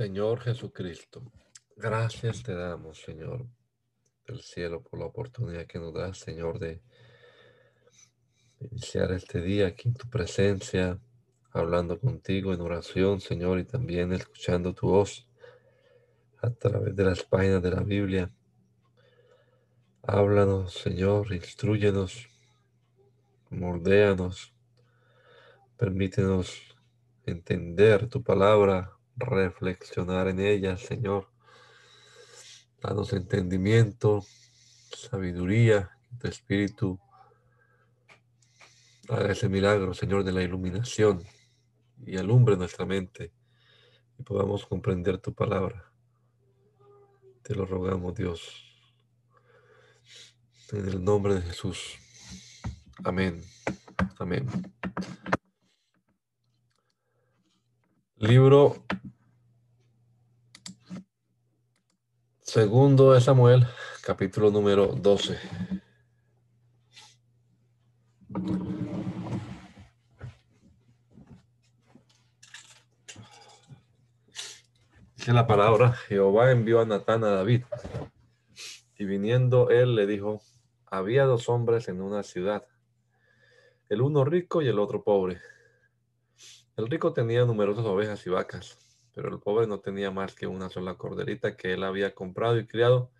Señor Jesucristo, gracias te damos, Señor del cielo, por la oportunidad que nos das, Señor, de iniciar este día aquí en tu presencia, hablando contigo en oración, Señor, y también escuchando tu voz a través de las páginas de la Biblia. Háblanos, Señor, instruyenos, mordéanos, permítenos entender tu palabra reflexionar en ella, Señor. Danos entendimiento, sabiduría, tu Espíritu haga ese milagro, Señor, de la iluminación y alumbre nuestra mente y podamos comprender tu palabra. Te lo rogamos, Dios. En el nombre de Jesús. Amén. Amén. Libro segundo de Samuel, capítulo número 12. Dice la palabra, Jehová envió a Natán a David, y viniendo él le dijo, había dos hombres en una ciudad, el uno rico y el otro pobre. El rico tenía numerosas ovejas y vacas, pero el pobre no tenía más que una sola corderita que él había comprado y criado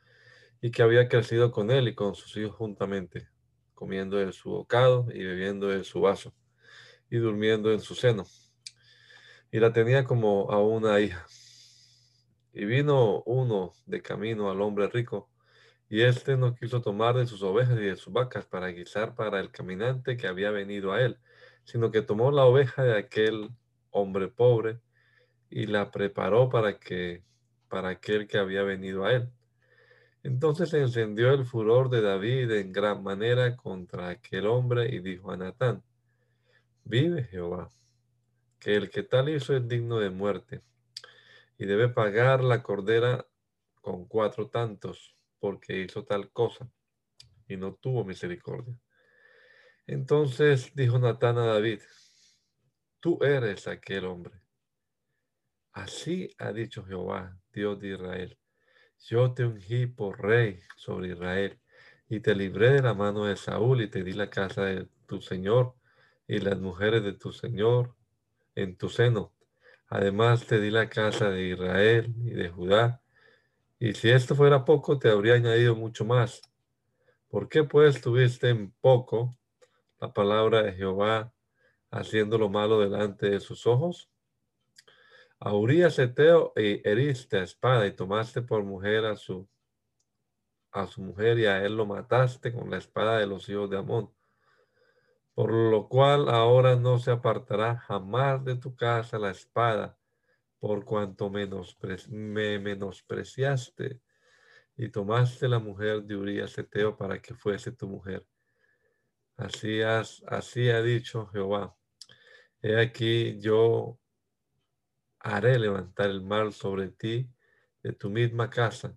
y que había crecido con él y con sus hijos juntamente, comiendo de su bocado y bebiendo de su vaso y durmiendo en su seno. Y la tenía como a una hija. Y vino uno de camino al hombre rico, y éste no quiso tomar de sus ovejas y de sus vacas para guisar para el caminante que había venido a él, sino que tomó la oveja de aquel hombre pobre y la preparó para que para aquel que había venido a él. Entonces se encendió el furor de David en gran manera contra aquel hombre y dijo a Natán, vive Jehová, que el que tal hizo es digno de muerte y debe pagar la cordera con cuatro tantos porque hizo tal cosa y no tuvo misericordia. Entonces dijo Natán a David, tú eres aquel hombre. Así ha dicho Jehová, Dios de Israel. Yo te ungí por rey sobre Israel y te libré de la mano de Saúl y te di la casa de tu Señor y las mujeres de tu Señor en tu seno. Además te di la casa de Israel y de Judá. Y si esto fuera poco, te habría añadido mucho más. ¿Por qué pues tuviste en poco la palabra de Jehová haciendo lo malo delante de sus ojos? A Urias Eteo y heriste a espada y tomaste por mujer a su, a su mujer y a él lo mataste con la espada de los hijos de Amón. Por lo cual ahora no se apartará jamás de tu casa la espada, por cuanto me menospreciaste y tomaste la mujer de Urias Eteo para que fuese tu mujer. Así, así ha dicho Jehová. He aquí yo haré levantar el mal sobre ti de tu misma casa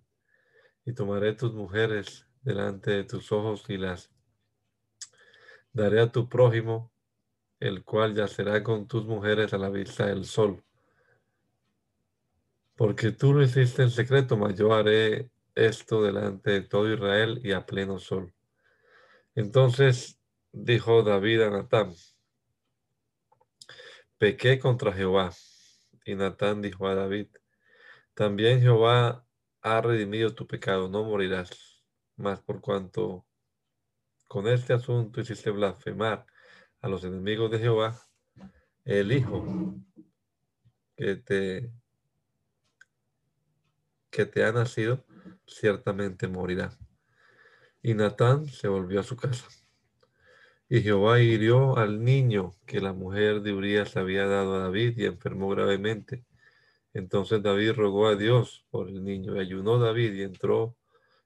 y tomaré tus mujeres delante de tus ojos y las daré a tu prójimo, el cual yacerá con tus mujeres a la vista del sol. Porque tú lo hiciste en secreto, mas yo haré esto delante de todo Israel y a pleno sol. Entonces dijo David a Natán, pequé contra Jehová. Y Natán dijo a David, también Jehová ha redimido tu pecado, no morirás. Más por cuanto con este asunto hiciste blasfemar a los enemigos de Jehová, el Hijo que te, que te ha nacido, ciertamente morirá. Y Natán se volvió a su casa. Y Jehová hirió al niño que la mujer de Urias había dado a David y enfermó gravemente. Entonces David rogó a Dios por el niño y ayunó David y entró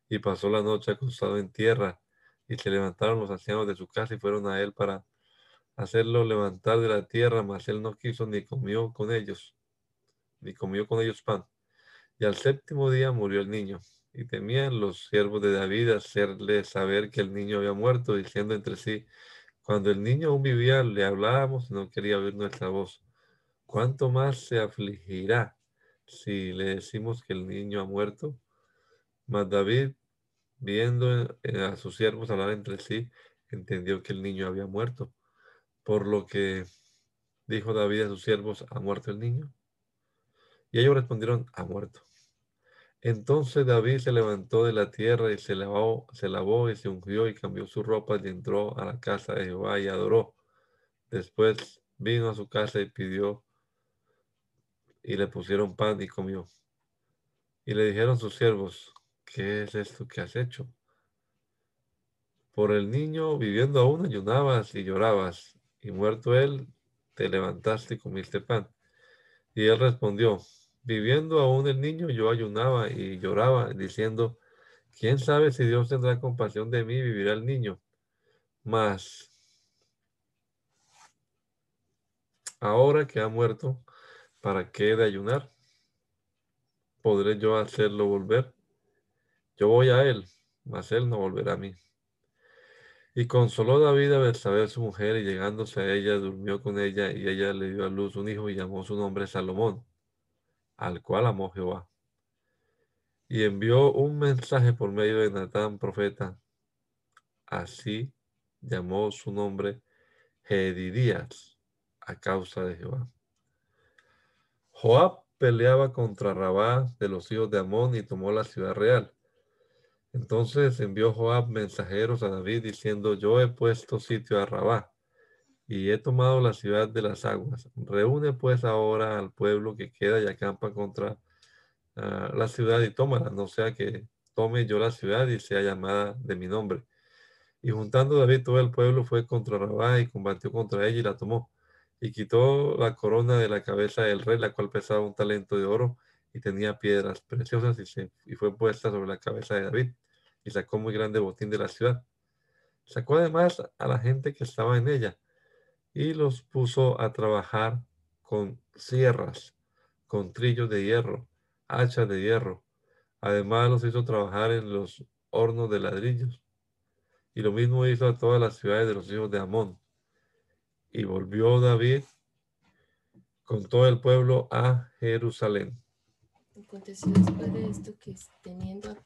y pasó la noche acostado en tierra. Y se levantaron los ancianos de su casa y fueron a él para hacerlo levantar de la tierra, mas él no quiso ni comió con ellos, ni comió con ellos pan. Y al séptimo día murió el niño. Y temían los siervos de David hacerle saber que el niño había muerto, diciendo entre sí, cuando el niño aún vivía, le hablábamos y no quería oír nuestra voz. ¿Cuánto más se afligirá si le decimos que el niño ha muerto? Mas David, viendo a sus siervos hablar entre sí, entendió que el niño había muerto. Por lo que dijo David a sus siervos, ¿ha muerto el niño? Y ellos respondieron, ha muerto. Entonces David se levantó de la tierra y se lavó, se lavó y se ungió y cambió su ropa y entró a la casa de Jehová y adoró. Después vino a su casa y pidió y le pusieron pan y comió. Y le dijeron sus siervos, ¿qué es esto que has hecho? Por el niño viviendo aún ayunabas y llorabas, y muerto él, te levantaste y comiste pan. Y él respondió, Viviendo aún el niño, yo ayunaba y lloraba, diciendo, ¿quién sabe si Dios tendrá compasión de mí y vivirá el niño? Mas, ahora que ha muerto, ¿para qué de ayunar? ¿Podré yo hacerlo volver? Yo voy a él, mas él no volverá a mí. Y consoló David a saber su mujer, y llegándose a ella, durmió con ella, y ella le dio a luz un hijo y llamó su nombre Salomón al cual amó Jehová. Y envió un mensaje por medio de Natán, profeta. Así llamó su nombre Gedidías a causa de Jehová. Joab peleaba contra Rabá de los hijos de Amón y tomó la ciudad real. Entonces envió Joab mensajeros a David diciendo, yo he puesto sitio a Rabá y he tomado la ciudad de las aguas. Reúne pues ahora al pueblo que queda y acampa contra ah, la ciudad y tómala, no sea que tome yo la ciudad y sea llamada de mi nombre. Y juntando David todo el pueblo fue contra Rabá y combatió contra ella y la tomó. Y quitó la corona de la cabeza del rey, la cual pesaba un talento de oro y tenía piedras preciosas y, se, y fue puesta sobre la cabeza de David y sacó muy grande botín de la ciudad. Sacó además a la gente que estaba en ella y los puso a trabajar con sierras, con trillos de hierro, hachas de hierro. Además los hizo trabajar en los hornos de ladrillos. Y lo mismo hizo a todas las ciudades de los hijos de Amón. Y volvió David con todo el pueblo a Jerusalén. Aconteció después de esto que teniendo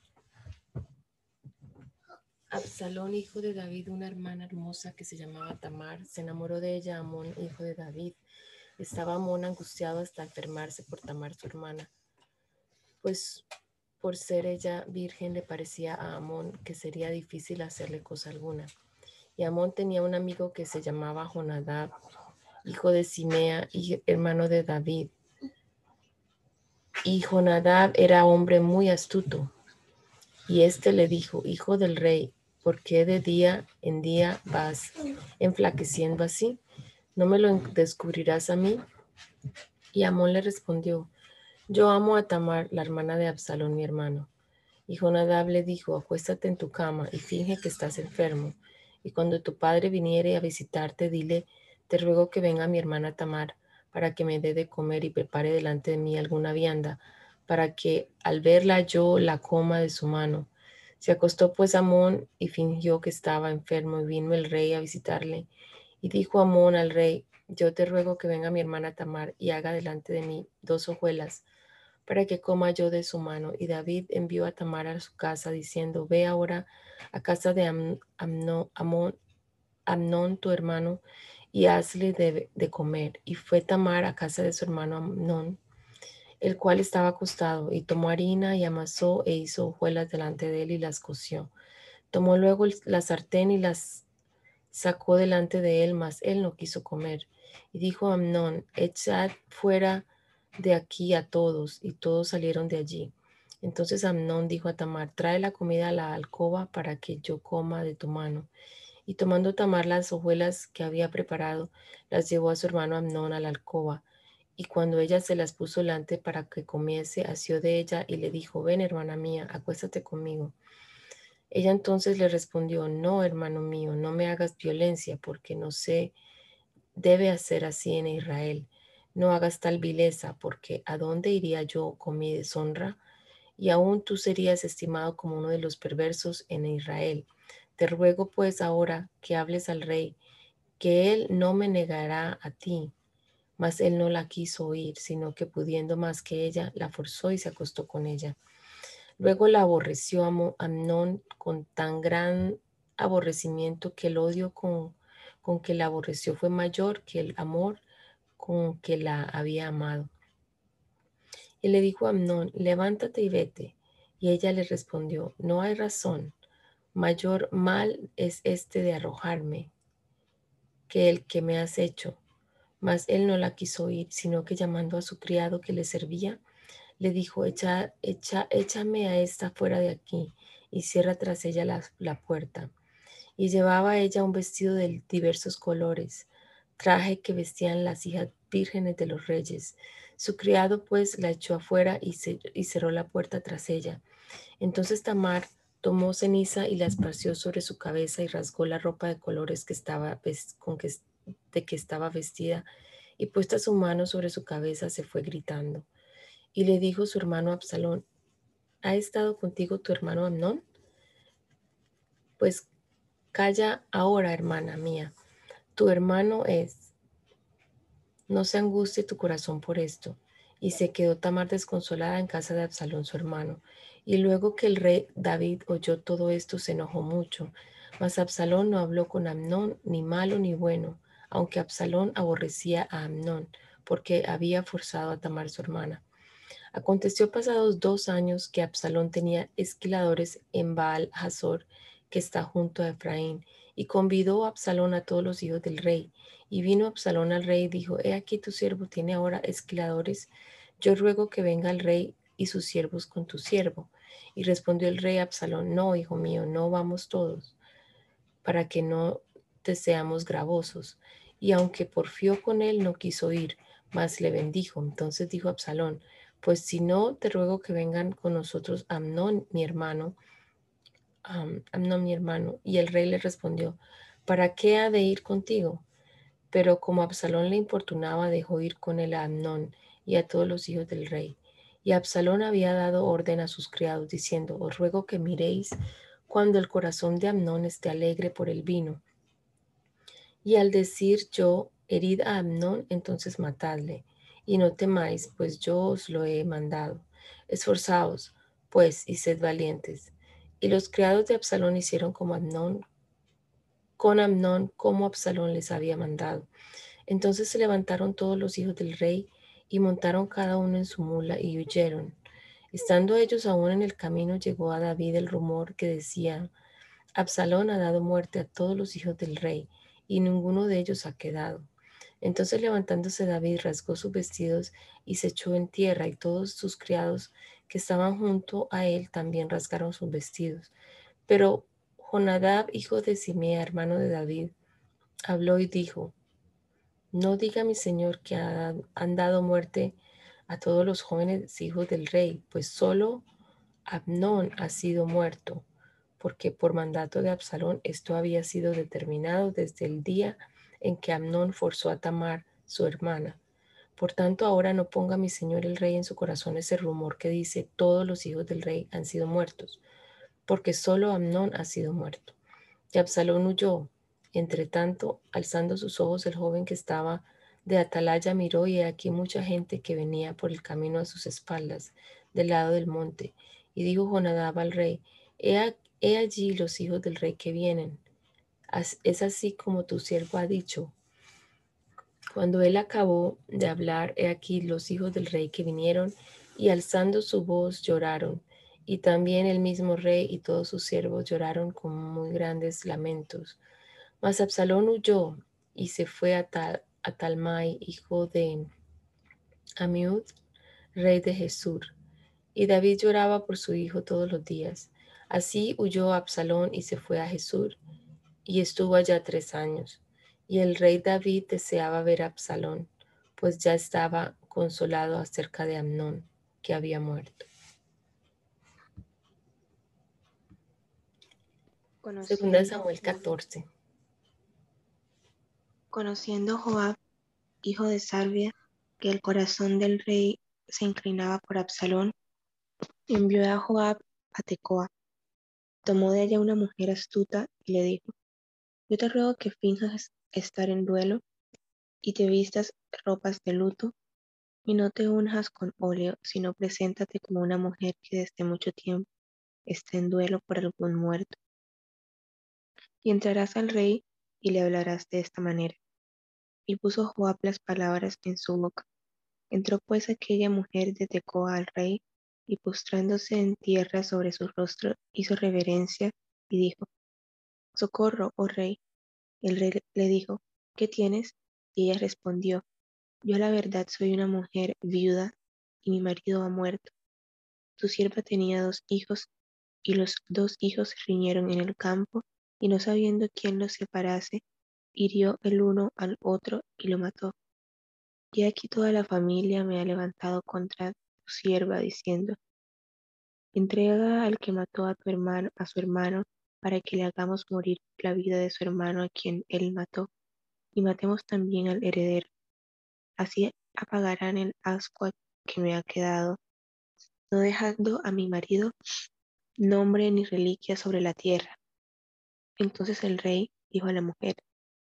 Absalón, hijo de David, una hermana hermosa que se llamaba Tamar, se enamoró de ella Amón, hijo de David. Estaba Amón angustiado hasta enfermarse por Tamar, su hermana, pues por ser ella virgen le parecía a Amón que sería difícil hacerle cosa alguna. Y Amón tenía un amigo que se llamaba Jonadab, hijo de Simea y hermano de David. Y Jonadab era hombre muy astuto. Y éste le dijo, hijo del rey, ¿por qué de día en día vas enflaqueciendo así? ¿No me lo descubrirás a mí? Y Amón le respondió, yo amo a Tamar, la hermana de Absalón, mi hermano. Y Jonadab le dijo, acuéstate en tu cama y finge que estás enfermo. Y cuando tu padre viniere a visitarte, dile, te ruego que venga mi hermana Tamar para que me dé de comer y prepare delante de mí alguna vianda, para que al verla yo la coma de su mano se acostó pues Amón y fingió que estaba enfermo y vino el rey a visitarle. Y dijo Amón al rey, yo te ruego que venga mi hermana Tamar y haga delante de mí dos hojuelas para que coma yo de su mano. Y David envió a Tamar a su casa diciendo, ve ahora a casa de Amnón, Amnón, tu hermano y hazle de, de, comer. Y fue Tamar a casa de su hermano Amnón el cual estaba acostado, y tomó harina y amasó e hizo hojuelas delante de él y las coció. Tomó luego la sartén y las sacó delante de él, mas él no quiso comer. Y dijo a Amnón, echad fuera de aquí a todos, y todos salieron de allí. Entonces Amnón dijo a Tamar, trae la comida a la alcoba para que yo coma de tu mano. Y tomando Tamar las hojuelas que había preparado, las llevó a su hermano Amnón a la alcoba. Y cuando ella se las puso delante para que comiese, asió de ella y le dijo, ven hermana mía, acuéstate conmigo. Ella entonces le respondió, no, hermano mío, no me hagas violencia, porque no se debe hacer así en Israel. No hagas tal vileza, porque ¿a dónde iría yo con mi deshonra? Y aún tú serías estimado como uno de los perversos en Israel. Te ruego pues ahora que hables al rey, que él no me negará a ti. Mas él no la quiso oír, sino que pudiendo más que ella, la forzó y se acostó con ella. Luego la aborreció Amnón con tan gran aborrecimiento que el odio con, con que la aborreció fue mayor que el amor con que la había amado. Y le dijo a Amnón, levántate y vete. Y ella le respondió, no hay razón mayor mal es este de arrojarme que el que me has hecho. Mas él no la quiso oír, sino que llamando a su criado que le servía, le dijo, Echa, echa, échame a esta fuera de aquí y cierra tras ella la, la puerta. Y llevaba ella un vestido de diversos colores, traje que vestían las hijas vírgenes de los reyes. Su criado pues la echó afuera y, y cerró la puerta tras ella. Entonces Tamar Tomó ceniza y la esparció sobre su cabeza y rasgó la ropa de colores que estaba, con que, de que estaba vestida y puesta su mano sobre su cabeza se fue gritando. Y le dijo su hermano Absalón, ¿ha estado contigo tu hermano Amnón? Pues calla ahora, hermana mía, tu hermano es. No se angustie tu corazón por esto. Y se quedó Tamar desconsolada en casa de Absalón su hermano. Y luego que el rey David oyó todo esto, se enojó mucho. Mas Absalón no habló con Amnón, ni malo ni bueno, aunque Absalón aborrecía a Amnón, porque había forzado a Tamar su hermana. Aconteció pasados dos años que Absalón tenía esquiladores en Baal Hazor, que está junto a Efraín, y convidó a Absalón a todos los hijos del rey. Y vino Absalón al rey y dijo, He aquí tu siervo tiene ahora esquiladores. Yo ruego que venga el rey y sus siervos con tu siervo. Y respondió el rey Absalón, no, hijo mío, no vamos todos, para que no te seamos gravosos. Y aunque porfió con él, no quiso ir, mas le bendijo. Entonces dijo Absalón, pues si no, te ruego que vengan con nosotros Amnón, mi hermano, Amnón, mi hermano. Y el rey le respondió, ¿para qué ha de ir contigo? Pero como Absalón le importunaba, dejó ir con él a Amnón y a todos los hijos del rey. Y Absalón había dado orden a sus criados, diciendo, os ruego que miréis cuando el corazón de Amnón esté alegre por el vino. Y al decir yo, herid a Amnón, entonces matadle, y no temáis, pues yo os lo he mandado. Esforzaos, pues, y sed valientes. Y los criados de Absalón hicieron como Amnón, con Amnón, como Absalón les había mandado. Entonces se levantaron todos los hijos del rey, y montaron cada uno en su mula y huyeron. Estando ellos aún en el camino, llegó a David el rumor que decía, Absalón ha dado muerte a todos los hijos del rey, y ninguno de ellos ha quedado. Entonces levantándose David rasgó sus vestidos y se echó en tierra, y todos sus criados que estaban junto a él también rasgaron sus vestidos. Pero Jonadab, hijo de Simea, hermano de David, habló y dijo, no diga mi señor que han dado muerte a todos los jóvenes hijos del rey, pues solo Abnón ha sido muerto, porque por mandato de Absalón esto había sido determinado desde el día en que Amnón forzó a Tamar, su hermana. Por tanto, ahora no ponga mi señor el rey en su corazón ese rumor que dice todos los hijos del rey han sido muertos, porque solo Amnón ha sido muerto. Y Absalón huyó, entre tanto, alzando sus ojos, el joven que estaba de atalaya miró y aquí mucha gente que venía por el camino a sus espaldas, del lado del monte. Y dijo Jonadab al rey, he, he allí los hijos del rey que vienen. Es así como tu siervo ha dicho. Cuando él acabó de hablar, he aquí los hijos del rey que vinieron y alzando su voz lloraron. Y también el mismo rey y todos sus siervos lloraron con muy grandes lamentos. Mas Absalón huyó y se fue a, Talmai, hijo de Amiud, rey de Jesur. Y David lloraba por su hijo todos los días. Así huyó Absalón y se fue a Jesur. y estuvo allá tres años. Y el rey David deseaba ver a Absalón, pues ya estaba consolado acerca de Amnón, que había muerto. Segunda Samuel 14. Conociendo Joab, hijo de Salvia, que el corazón del rey se inclinaba por Absalón, envió a Joab a Tecoa. Tomó de ella una mujer astuta y le dijo, yo te ruego que finjas estar en duelo y te vistas ropas de luto y no te unjas con óleo, sino preséntate como una mujer que desde mucho tiempo está en duelo por algún muerto. Y entrarás al rey y le hablarás de esta manera. Y puso Joab las palabras en su boca. Entró pues aquella mujer de Tecoa al rey, y postrándose en tierra sobre su rostro, hizo reverencia y dijo, Socorro, oh rey. El rey le dijo, ¿qué tienes? Y ella respondió, yo la verdad soy una mujer viuda y mi marido ha muerto. Tu sierva tenía dos hijos y los dos hijos riñeron en el campo y no sabiendo quién los separase, hirió el uno al otro y lo mató. Y aquí toda la familia me ha levantado contra sierva, diciendo, entrega al que mató a tu hermano, a su hermano, para que le hagamos morir la vida de su hermano a quien él mató, y matemos también al heredero. Así apagarán el asco que me ha quedado, no dejando a mi marido nombre ni reliquia sobre la tierra. Entonces el rey dijo a la mujer,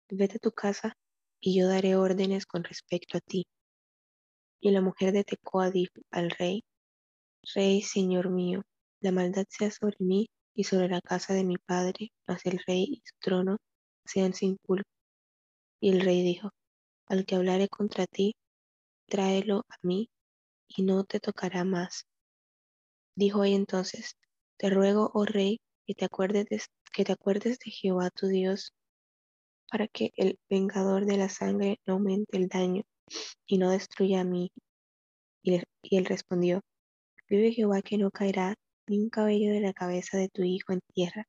vete a tu casa y yo daré órdenes con respecto a ti. Y la mujer de Tecoa dijo al rey, Rey, señor mío, la maldad sea sobre mí y sobre la casa de mi padre, mas el rey y su trono sean sin culpa. Y el rey dijo, al que hablare contra ti, tráelo a mí y no te tocará más. Dijo entonces, te ruego, oh rey, que te acuerdes de, que te acuerdes de Jehová tu Dios para que el vengador de la sangre no aumente el daño y no destruya a mí. Y, él respondió, vive Jehová que no caerá ni un cabello de la cabeza de tu hijo en tierra.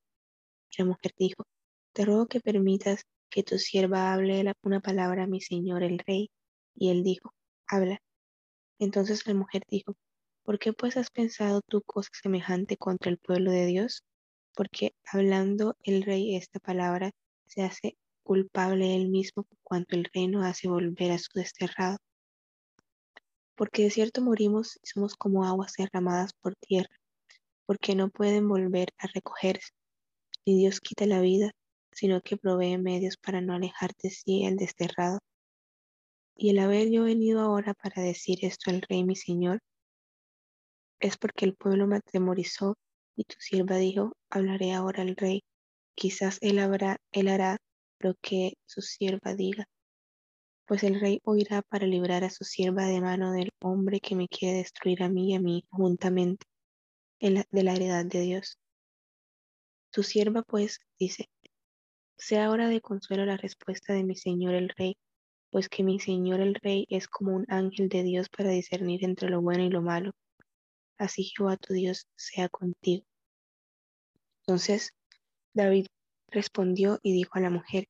Y la mujer dijo, te ruego que permitas que tu sierva hable una palabra a mi señor el rey. Y él dijo, habla. Entonces la mujer dijo, ¿por qué pues has pensado tú cosa semejante contra el pueblo de Dios? Porque hablando el rey esta palabra, se hace culpable él mismo cuanto el reino hace volver a su desterrado. Porque de cierto morimos y somos como aguas derramadas por tierra, porque no pueden volver a recogerse. Ni Dios quita la vida, sino que provee medios para no alejar de sí el desterrado. Y el haber yo venido ahora para decir esto al rey mi señor, es porque el pueblo me atemorizó y tu sierva dijo, hablaré ahora al rey, quizás él, habrá, él hará lo que su sierva diga. Pues el rey oirá para librar a su sierva de mano del hombre que me quiere destruir a mí y a mí juntamente de la heredad de Dios. Tu sierva pues dice, sea ahora de consuelo la respuesta de mi señor el rey, pues que mi señor el rey es como un ángel de Dios para discernir entre lo bueno y lo malo. Así Jehová tu Dios sea contigo. Entonces David respondió y dijo a la mujer,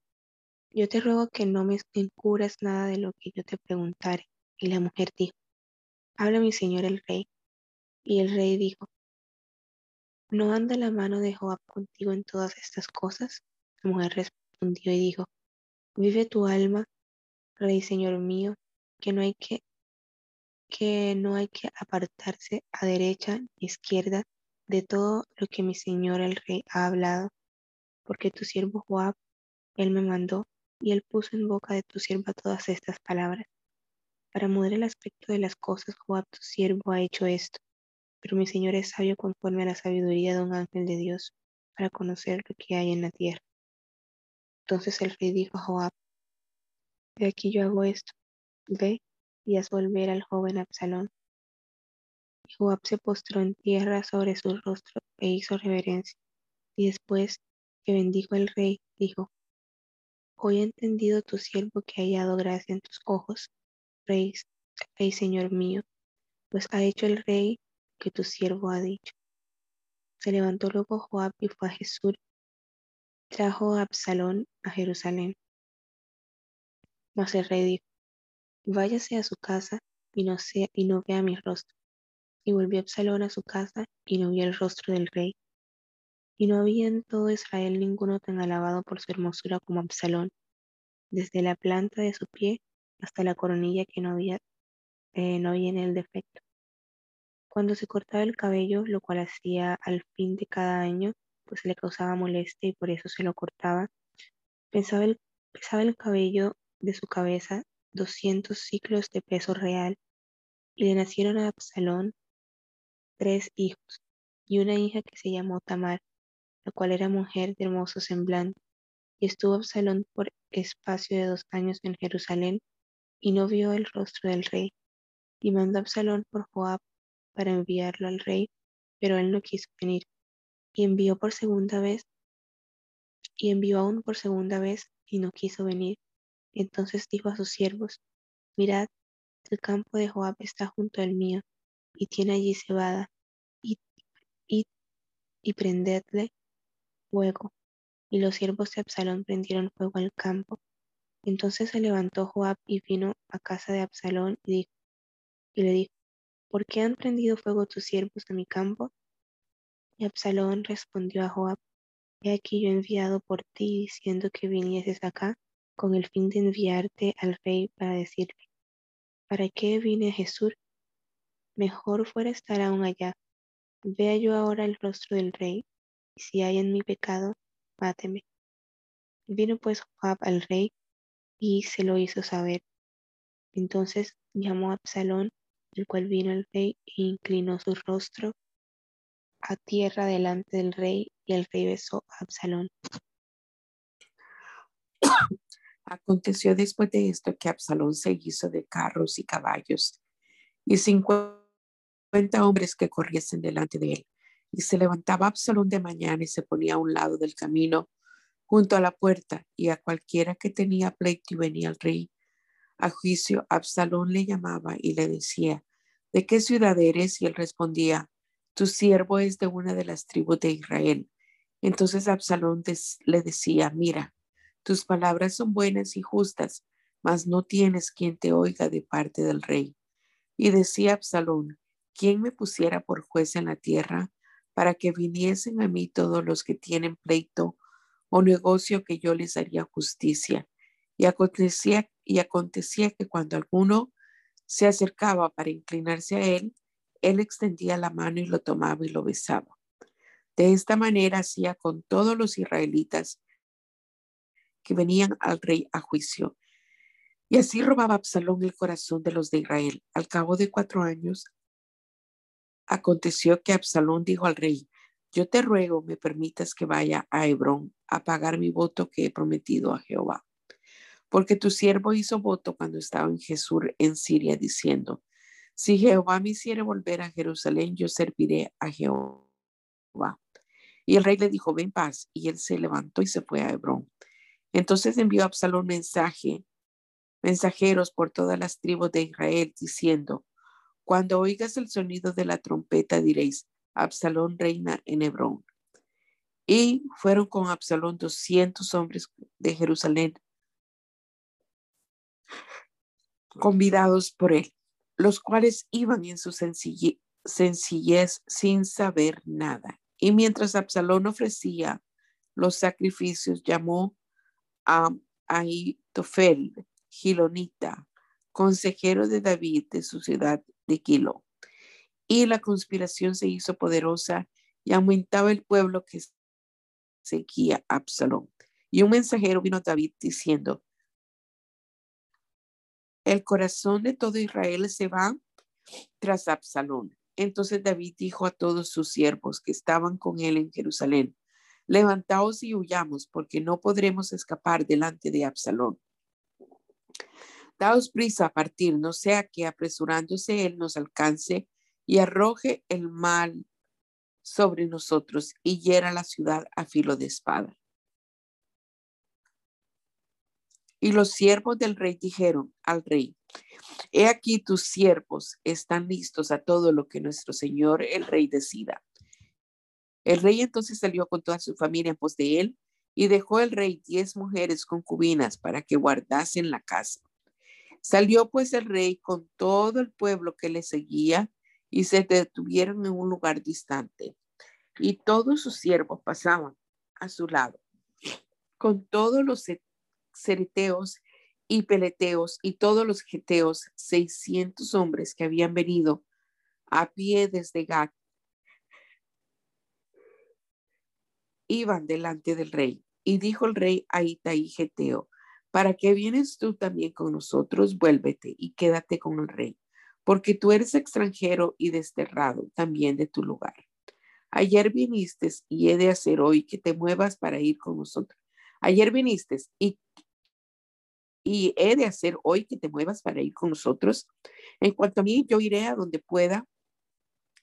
yo te ruego que no me encubras nada de lo que yo te preguntare. Y la mujer dijo, habla mi señor el rey. Y el rey dijo, ¿no anda la mano de Joab contigo en todas estas cosas? La mujer respondió y dijo, vive tu alma, rey señor mío, que no hay que que no hay que apartarse a derecha ni izquierda de todo lo que mi señor el rey ha hablado, porque tu siervo Joab, él me mandó, y él puso en boca de tu sierva todas estas palabras. Para mudar el aspecto de las cosas, Joab, tu siervo, ha hecho esto, pero mi señor es sabio conforme a la sabiduría de un ángel de Dios, para conocer lo que hay en la tierra. Entonces el rey dijo a Joab, de aquí yo hago esto, ve y haz volver al joven Absalón. Y Joab se postró en tierra sobre su rostro e hizo reverencia. Y después que bendijo el rey, dijo, Hoy he entendido tu siervo que ha hallado gracia en tus ojos, rey, rey señor mío, pues ha hecho el rey que tu siervo ha dicho. Se levantó luego Joab y fue a Jesús trajo a Absalón a Jerusalén. Mas el rey dijo, váyase a su casa y no, sea, y no vea mi rostro. Y volvió Absalón a su casa y no vio el rostro del rey. Y no había en todo Israel ninguno tan alabado por su hermosura como Absalón, desde la planta de su pie hasta la coronilla que no había, eh, no había en el defecto. Cuando se cortaba el cabello, lo cual hacía al fin de cada año, pues le causaba molestia y por eso se lo cortaba, pesaba el, pesaba el cabello de su cabeza doscientos ciclos de peso real, y le nacieron a Absalón tres hijos, y una hija que se llamó Tamar, la cual era mujer de hermoso semblante. Y estuvo Absalón por espacio de dos años en Jerusalén, y no vio el rostro del rey. Y mandó Absalón por Joab para enviarlo al rey, pero él no quiso venir. Y envió por segunda vez, y envió aún por segunda vez, y no quiso venir. Entonces dijo a sus siervos, mirad, el campo de Joab está junto al mío, y tiene allí cebada, y, y, y prendedle fuego. Y los siervos de Absalón prendieron fuego al campo. Entonces se levantó Joab y vino a casa de Absalón y, dijo, y le dijo, ¿por qué han prendido fuego tus siervos a mi campo? Y Absalón respondió a Joab, he aquí yo he enviado por ti diciendo que vinieses acá con el fin de enviarte al rey para decirle, ¿para qué vine a Jesús? Mejor fuera estar aún allá. Vea yo ahora el rostro del rey, si hay en mi pecado, máteme. Vino pues Joab al rey y se lo hizo saber. Entonces llamó a Absalón, el cual vino al rey e inclinó su rostro a tierra delante del rey, y el rey besó a Absalón. Aconteció después de esto que Absalón se hizo de carros y caballos y cincuenta hombres que corriesen delante de él. Y se levantaba Absalón de mañana y se ponía a un lado del camino junto a la puerta y a cualquiera que tenía pleito y venía al rey a juicio, Absalón le llamaba y le decía, ¿de qué ciudad eres? Y él respondía, tu siervo es de una de las tribus de Israel. Entonces Absalón le decía, mira, tus palabras son buenas y justas, mas no tienes quien te oiga de parte del rey. Y decía Absalón, ¿quién me pusiera por juez en la tierra para que viniesen a mí todos los que tienen pleito o negocio que yo les haría justicia? Y acontecía, y acontecía que cuando alguno se acercaba para inclinarse a él, él extendía la mano y lo tomaba y lo besaba. De esta manera hacía con todos los israelitas que venían al rey a juicio. Y así robaba Absalón el corazón de los de Israel. Al cabo de cuatro años, aconteció que Absalón dijo al rey, yo te ruego me permitas que vaya a Hebrón a pagar mi voto que he prometido a Jehová. Porque tu siervo hizo voto cuando estaba en Jesús en Siria, diciendo, si Jehová me hiciere volver a Jerusalén, yo serviré a Jehová. Y el rey le dijo, ven paz. Y él se levantó y se fue a Hebrón. Entonces envió Absalón mensaje, mensajeros por todas las tribus de Israel, diciendo, cuando oigas el sonido de la trompeta diréis, Absalón reina en Hebrón. Y fueron con Absalón doscientos hombres de Jerusalén, convidados por él, los cuales iban en su sencillez sin saber nada. Y mientras Absalón ofrecía los sacrificios, llamó a Aitofel, Gilonita, consejero de David de su ciudad de Kilo. Y la conspiración se hizo poderosa y aumentaba el pueblo que seguía a Absalón. Y un mensajero vino a David diciendo, el corazón de todo Israel se va tras Absalón. Entonces David dijo a todos sus siervos que estaban con él en Jerusalén, levantaos y huyamos, porque no podremos escapar delante de Absalón. Daos prisa a partir, no sea que apresurándose él nos alcance y arroje el mal sobre nosotros y hiera la ciudad a filo de espada. Y los siervos del rey dijeron al rey, he aquí tus siervos están listos a todo lo que nuestro señor el rey decida. El rey entonces salió con toda su familia en pos de él Y dejó el rey diez mujeres concubinas para que guardasen la casa. Salió pues el rey con todo el pueblo que le seguía y se detuvieron en un lugar distante. Y todos sus siervos pasaban a su lado, con todos los cereteos y peleteos y todos los geteos, seiscientos hombres que habían venido a pie desde Gat, iban delante del rey. Y dijo el rey a Itaí Geteo, ¿para qué vienes tú también con nosotros? Vuélvete y quédate con el rey, porque tú eres extranjero y desterrado también de tu lugar. Ayer viniste y he de hacer hoy que te muevas para ir con nosotros. Ayer viniste y, y he de hacer hoy que te muevas para ir con nosotros. En cuanto a mí, yo iré a donde pueda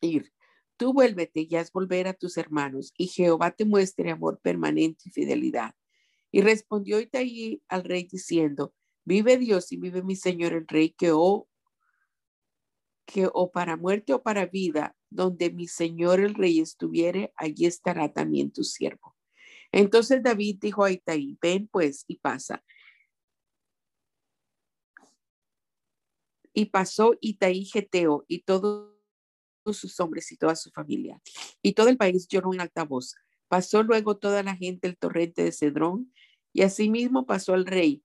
ir. Tú vuélvete y haz volver a tus hermanos, y Jehová te muestre amor permanente y fidelidad. Y respondió Itaí al rey diciendo, vive Dios y vive mi Señor el rey, que o, que o para muerte o para vida, donde mi Señor el rey estuviere, allí estará también tu siervo. Entonces David dijo a Itaí, ven pues y pasa. Y pasó Itaí Geteo y todo sus hombres y toda su familia. Y todo el país lloró en alta voz. Pasó luego toda la gente el torrente de Cedrón, y asimismo pasó el rey.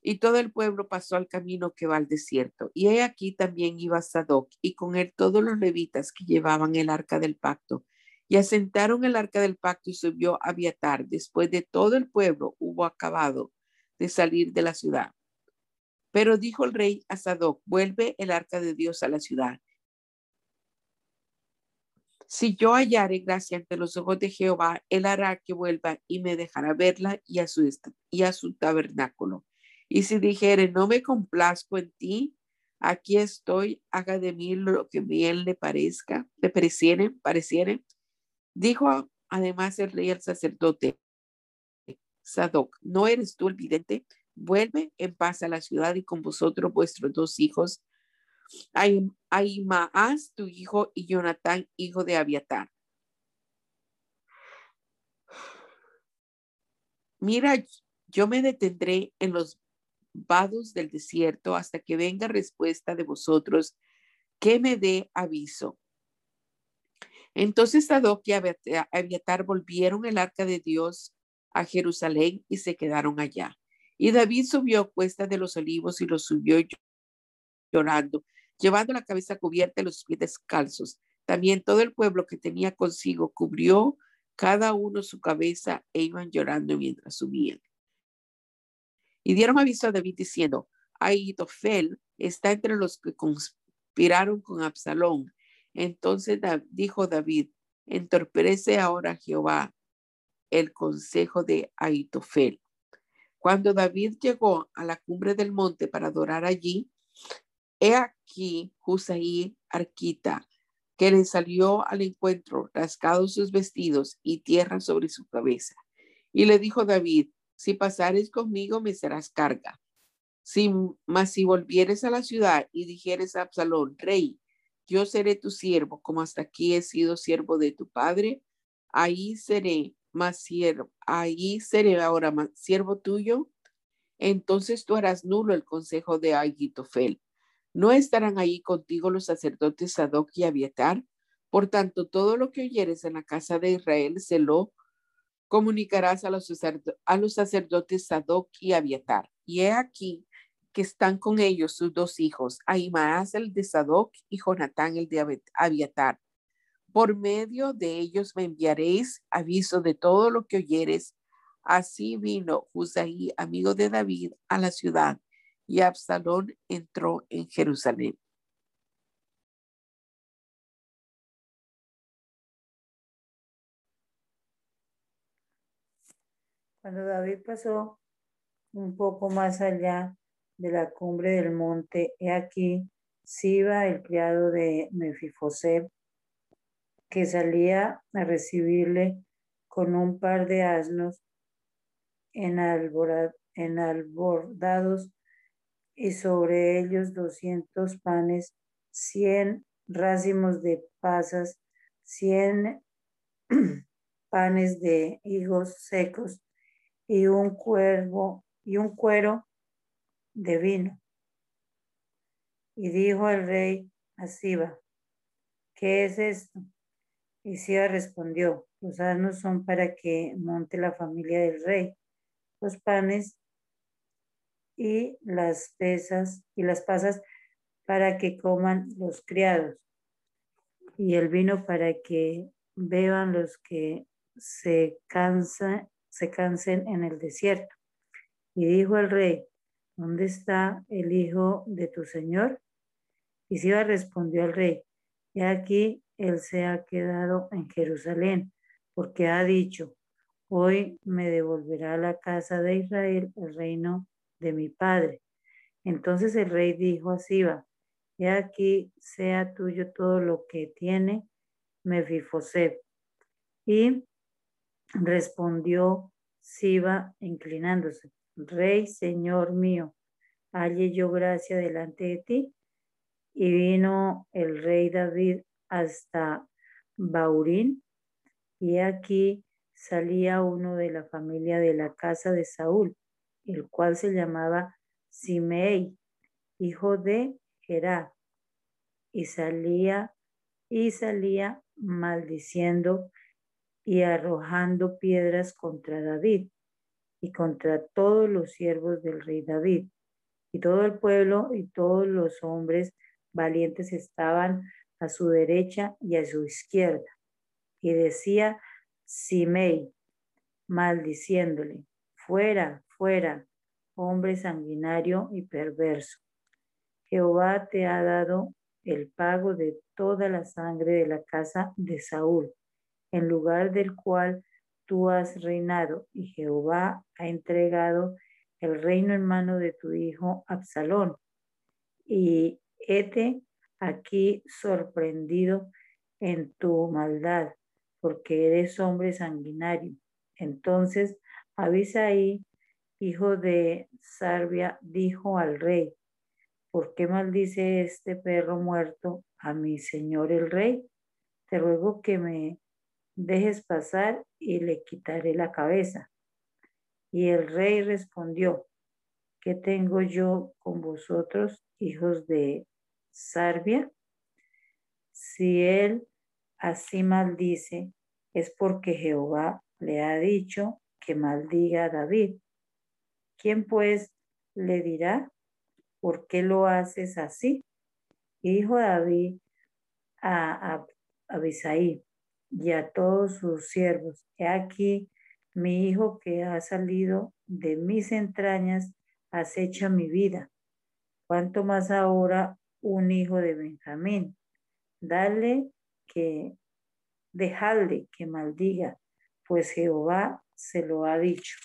Y todo el pueblo pasó al camino que va al desierto. Y he aquí también iba Sadoc, y con él todos los levitas que llevaban el arca del pacto. Y asentaron el arca del pacto y subió a Abiatar. Después de todo el pueblo hubo acabado de salir de la ciudad. Pero dijo el rey a Sadoc, vuelve el arca de Dios a la ciudad. Si yo hallare gracia ante los ojos de Jehová, él hará que vuelva y me dejará verla y a su, tabernáculo. Y si dijere, no me complazco en ti, aquí estoy, haga de mí lo que bien le parezca, le pareciere, pareciere. Dijo además el rey al sacerdote, Sadoc, ¿no eres tú el vidente? Vuelve en paz a la ciudad y con vosotros vuestros dos hijos, Ahimaas, tu hijo, y Jonatán, hijo de Abiatar. Mira, yo me detendré en los vados del desierto hasta que venga respuesta de vosotros que me dé aviso. Entonces Sadoc y Abiatar volvieron el arca de Dios a Jerusalén y se quedaron allá. Y David subió cuesta de los olivos y lo subió llorando llevando la cabeza cubierta y los pies descalzos. También todo el pueblo que tenía consigo cubrió cada uno su cabeza e iban llorando mientras subían. Y dieron aviso a David diciendo, Aitofel está entre los que conspiraron con Absalón. Entonces dijo David, entorpece ahora Jehová el consejo de Aitofel. Cuando David llegó a la cumbre del monte para adorar allí, He aquí Husaí Arquita, que le salió al encuentro, rascados sus vestidos y tierra sobre su cabeza. Y le dijo David, si pasares conmigo me serás carga. Si, mas si volvieres a la ciudad y dijeres a Absalón, rey, yo seré tu siervo, como hasta aquí he sido siervo de tu padre, ahí seré más siervo, ahí seré ahora más siervo tuyo. Entonces tú harás nulo el consejo de Agitofel no estarán ahí contigo los sacerdotes Sadoc y Abiatar. Por tanto, todo lo que oyeres en la casa de Israel se lo comunicarás a los, a los sacerdotes Sadoc y Abiatar. Y he aquí que están con ellos sus dos hijos, Ahimaas el de Sadoc y Jonatán el de Abiatar. Por medio de ellos me enviaréis aviso de todo lo que oyeres. Así vino Husaí, amigo de David, a la ciudad y Absalón entró en Jerusalén. Cuando David pasó un poco más allá de la cumbre del monte, he aquí Siba, el criado de Mefifoset, que salía a recibirle con un par de asnos en, en albordados y sobre ellos doscientos panes, cien racimos de pasas, cien panes de higos secos y un cuervo y un cuero de vino. Y dijo el rey a Siba, ¿qué es esto? Y Siba respondió, los asnos son para que monte la familia del rey. Los panes y las pesas y las pasas para que coman los criados y el vino para que beban los que se cansan, se cansen en el desierto. Y dijo el rey, ¿dónde está el hijo de tu señor? Y Siba respondió al rey, y aquí él se ha quedado en Jerusalén, porque ha dicho, hoy me devolverá a la casa de Israel el reino de mi padre. Entonces el rey dijo a Siba, y aquí sea tuyo todo lo que tiene Mefifoset. Y respondió Siba inclinándose, Rey, Señor mío, halle yo gracia delante de ti. Y vino el rey David hasta Baurín, y aquí salía uno de la familia de la casa de Saúl, el cual se llamaba Simei, hijo de Gerá, y salía y salía maldiciendo y arrojando piedras contra David y contra todos los siervos del rey David. Y todo el pueblo y todos los hombres valientes estaban a su derecha y a su izquierda. Y decía Simei, maldiciéndole, fuera, fuera, hombre sanguinario y perverso. Jehová te ha dado el pago de toda la sangre de la casa de Saúl, en lugar del cual tú has reinado, y Jehová ha entregado el reino en mano de tu hijo Absalón. Y hete aquí sorprendido en tu maldad, porque eres hombre sanguinario. Entonces Abisaí, hijo de Sarbia, dijo al rey, ¿por qué maldice este perro muerto a mi señor el rey? Te ruego que me dejes pasar y le quitaré la cabeza. Y el rey respondió, ¿qué tengo yo con vosotros, hijos de Sarbia? Si él así maldice, es porque Jehová le ha dicho que maldiga a David. ¿Quién pues le dirá? ¿por qué lo haces así? Y dijo David a, a, y a todos sus siervos, he aquí mi hijo que ha salido de mis entrañas acecha mi vida. ¿Cuánto más ahora un hijo de Benjamín? Dale que, dejadle que maldiga, pues Jehová se lo ha dicho.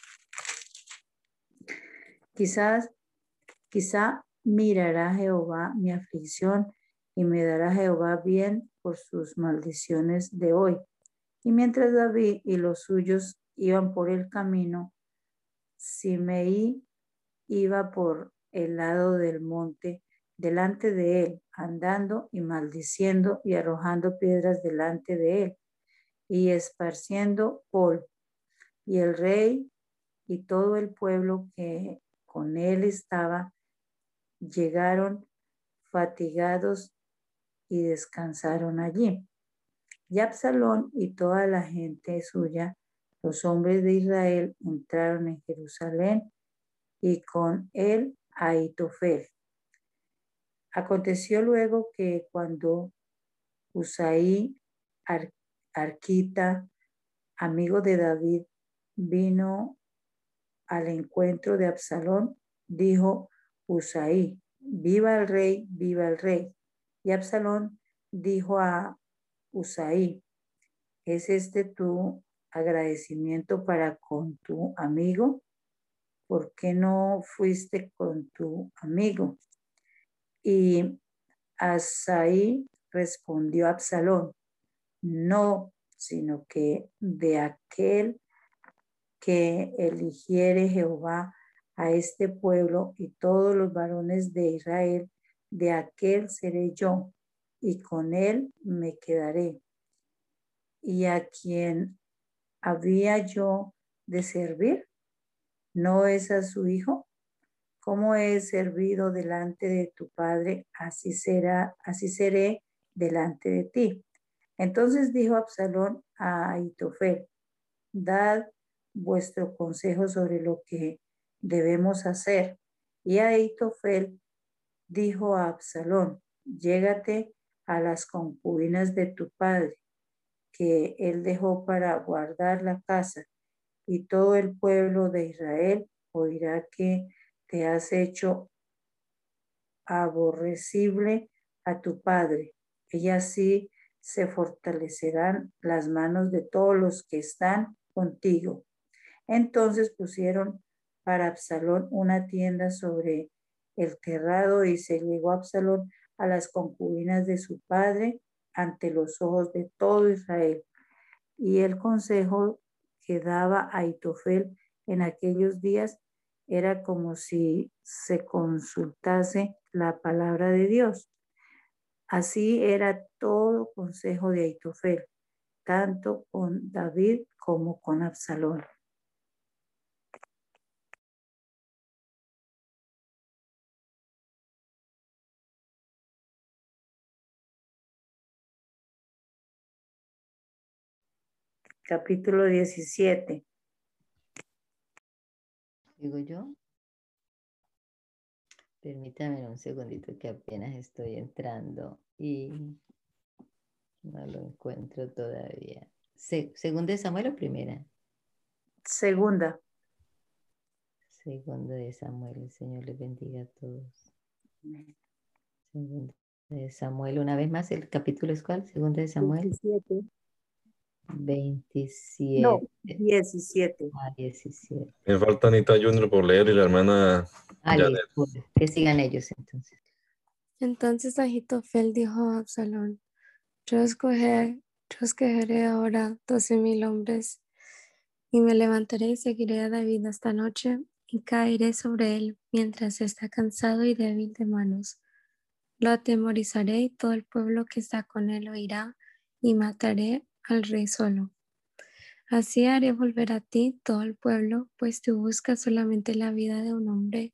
Quizás, quizá mirará Jehová mi aflicción y me dará Jehová bien por sus maldiciones de hoy. Y mientras David y los suyos iban por el camino, Simeí iba por el lado del monte delante de él, andando y maldiciendo y arrojando piedras delante de él y esparciendo polvo. Y el rey y todo el pueblo que con él estaba llegaron fatigados y descansaron allí. Y Absalón y toda la gente suya, los hombres de Israel, entraron en Jerusalén y con él a Itofel. Aconteció luego que cuando Usaí, Arquita, amigo de David, vino al encuentro de Absalón, dijo, Usaí, viva el rey, viva el rey. Y Absalón dijo a Usaí, ¿es este tu agradecimiento para con tu amigo? ¿Por qué no fuiste con tu amigo? Y Asaí respondió a Absalón, no, sino que de aquel que eligiere Jehová a este pueblo y todos los varones de Israel, de aquel seré yo, y con él me quedaré. Y a quien ¿había yo de servir? ¿No es a su hijo? Como he servido delante de tu padre, así será, así seré delante de ti. Entonces dijo Absalón a Aitofel, dad vuestro consejo sobre lo que debemos hacer. Y Aitofel dijo a Absalón, llégate a las concubinas de tu padre, que él dejó para guardar la casa, y todo el pueblo de Israel oirá que te has hecho aborrecible a tu padre. Y así se fortalecerán las manos de todos los que están contigo. Entonces pusieron para Absalón una tienda sobre el terrado y se llegó Absalón a las concubinas de su padre ante los ojos de todo Israel. Y el consejo que daba a en aquellos días era como si se consultase la palabra de Dios. Así era todo consejo de Aitofel, tanto con David como con Absalón. Capítulo 17. Digo yo. Permítame un segundito que apenas estoy entrando y no lo encuentro todavía. ¿Segunda de Samuel o primera? Segunda. Segunda de Samuel, el Señor les bendiga a todos. Segunda de Samuel, una vez más, ¿el capítulo es cuál? Segunda de Samuel. 17. 27. No, 17. Ah, 17. Me falta Anita Junior por leer y la hermana Ah, listo. Que sigan ellos entonces. Entonces Agitofel dijo a Absalón, yo escogeré, yo escogeré ahora doce mil hombres y me levantaré y seguiré a David esta noche y caeré sobre él mientras está cansado y débil de manos. Lo atemorizaré y todo el pueblo que está con él oirá y mataré al rey solo. Así haré volver a ti todo el pueblo, pues tú buscas solamente la vida de un hombre,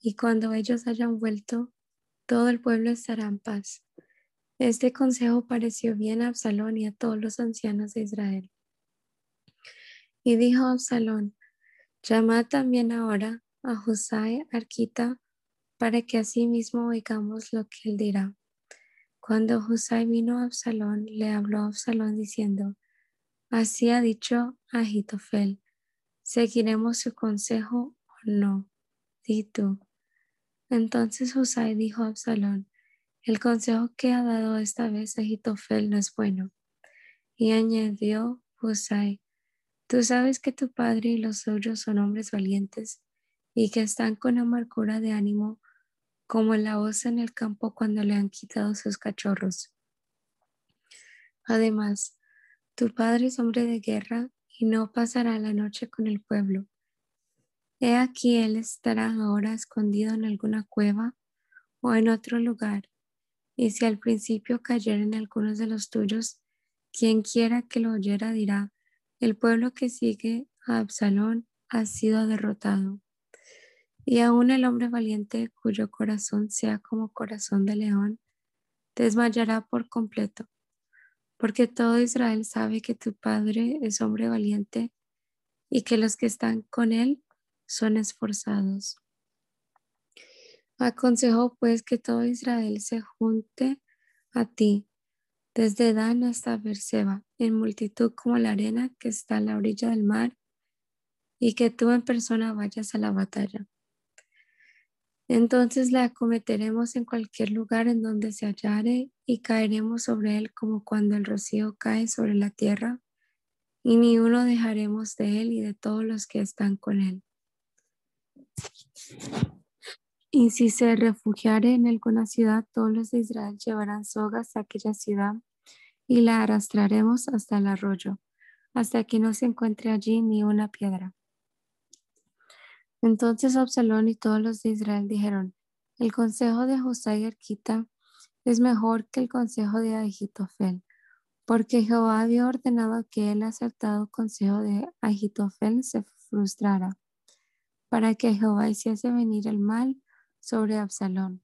y cuando ellos hayan vuelto, todo el pueblo estará en paz. Este consejo pareció bien a Absalón y a todos los ancianos de Israel. Y dijo Absalón, llama también ahora a Josai Arquita, para que así mismo oigamos lo que él dirá. Cuando Husay vino a Absalón, le habló a Absalón diciendo, Así ha dicho Agitofel, ¿seguiremos su consejo o no? Di tú. Entonces Husay dijo a Absalón, el consejo que ha dado esta vez Agitofel no es bueno. Y añadió Husay, tú sabes que tu padre y los suyos son hombres valientes y que están con amargura de ánimo como la osa en el campo cuando le han quitado sus cachorros. Además, tu padre es hombre de guerra y no pasará la noche con el pueblo. He aquí él estará ahora escondido en alguna cueva o en otro lugar, y si al principio cayeren algunos de los tuyos, quien quiera que lo oyera dirá, el pueblo que sigue a Absalón ha sido derrotado. Y aún el hombre valiente cuyo corazón sea como corazón de león, desmayará por completo, porque todo Israel sabe que tu padre es hombre valiente y que los que están con él son esforzados. Aconsejo pues que todo Israel se junte a ti, desde Dan hasta Berseba, en multitud como la arena que está a la orilla del mar, y que tú en persona vayas a la batalla. Entonces le acometeremos en cualquier lugar en donde se hallare y caeremos sobre él como cuando el rocío cae sobre la tierra, y ni uno dejaremos de él y de todos los que están con él. Y si se refugiare en alguna ciudad, todos los de Israel llevarán sogas a aquella ciudad y la arrastraremos hasta el arroyo, hasta que no se encuentre allí ni una piedra. Entonces Absalón y todos los de Israel dijeron, el consejo de José y Arquita es mejor que el consejo de Agitofel, porque Jehová había ordenado que el acertado consejo de Agitofel se frustrara, para que Jehová hiciese venir el mal sobre Absalón.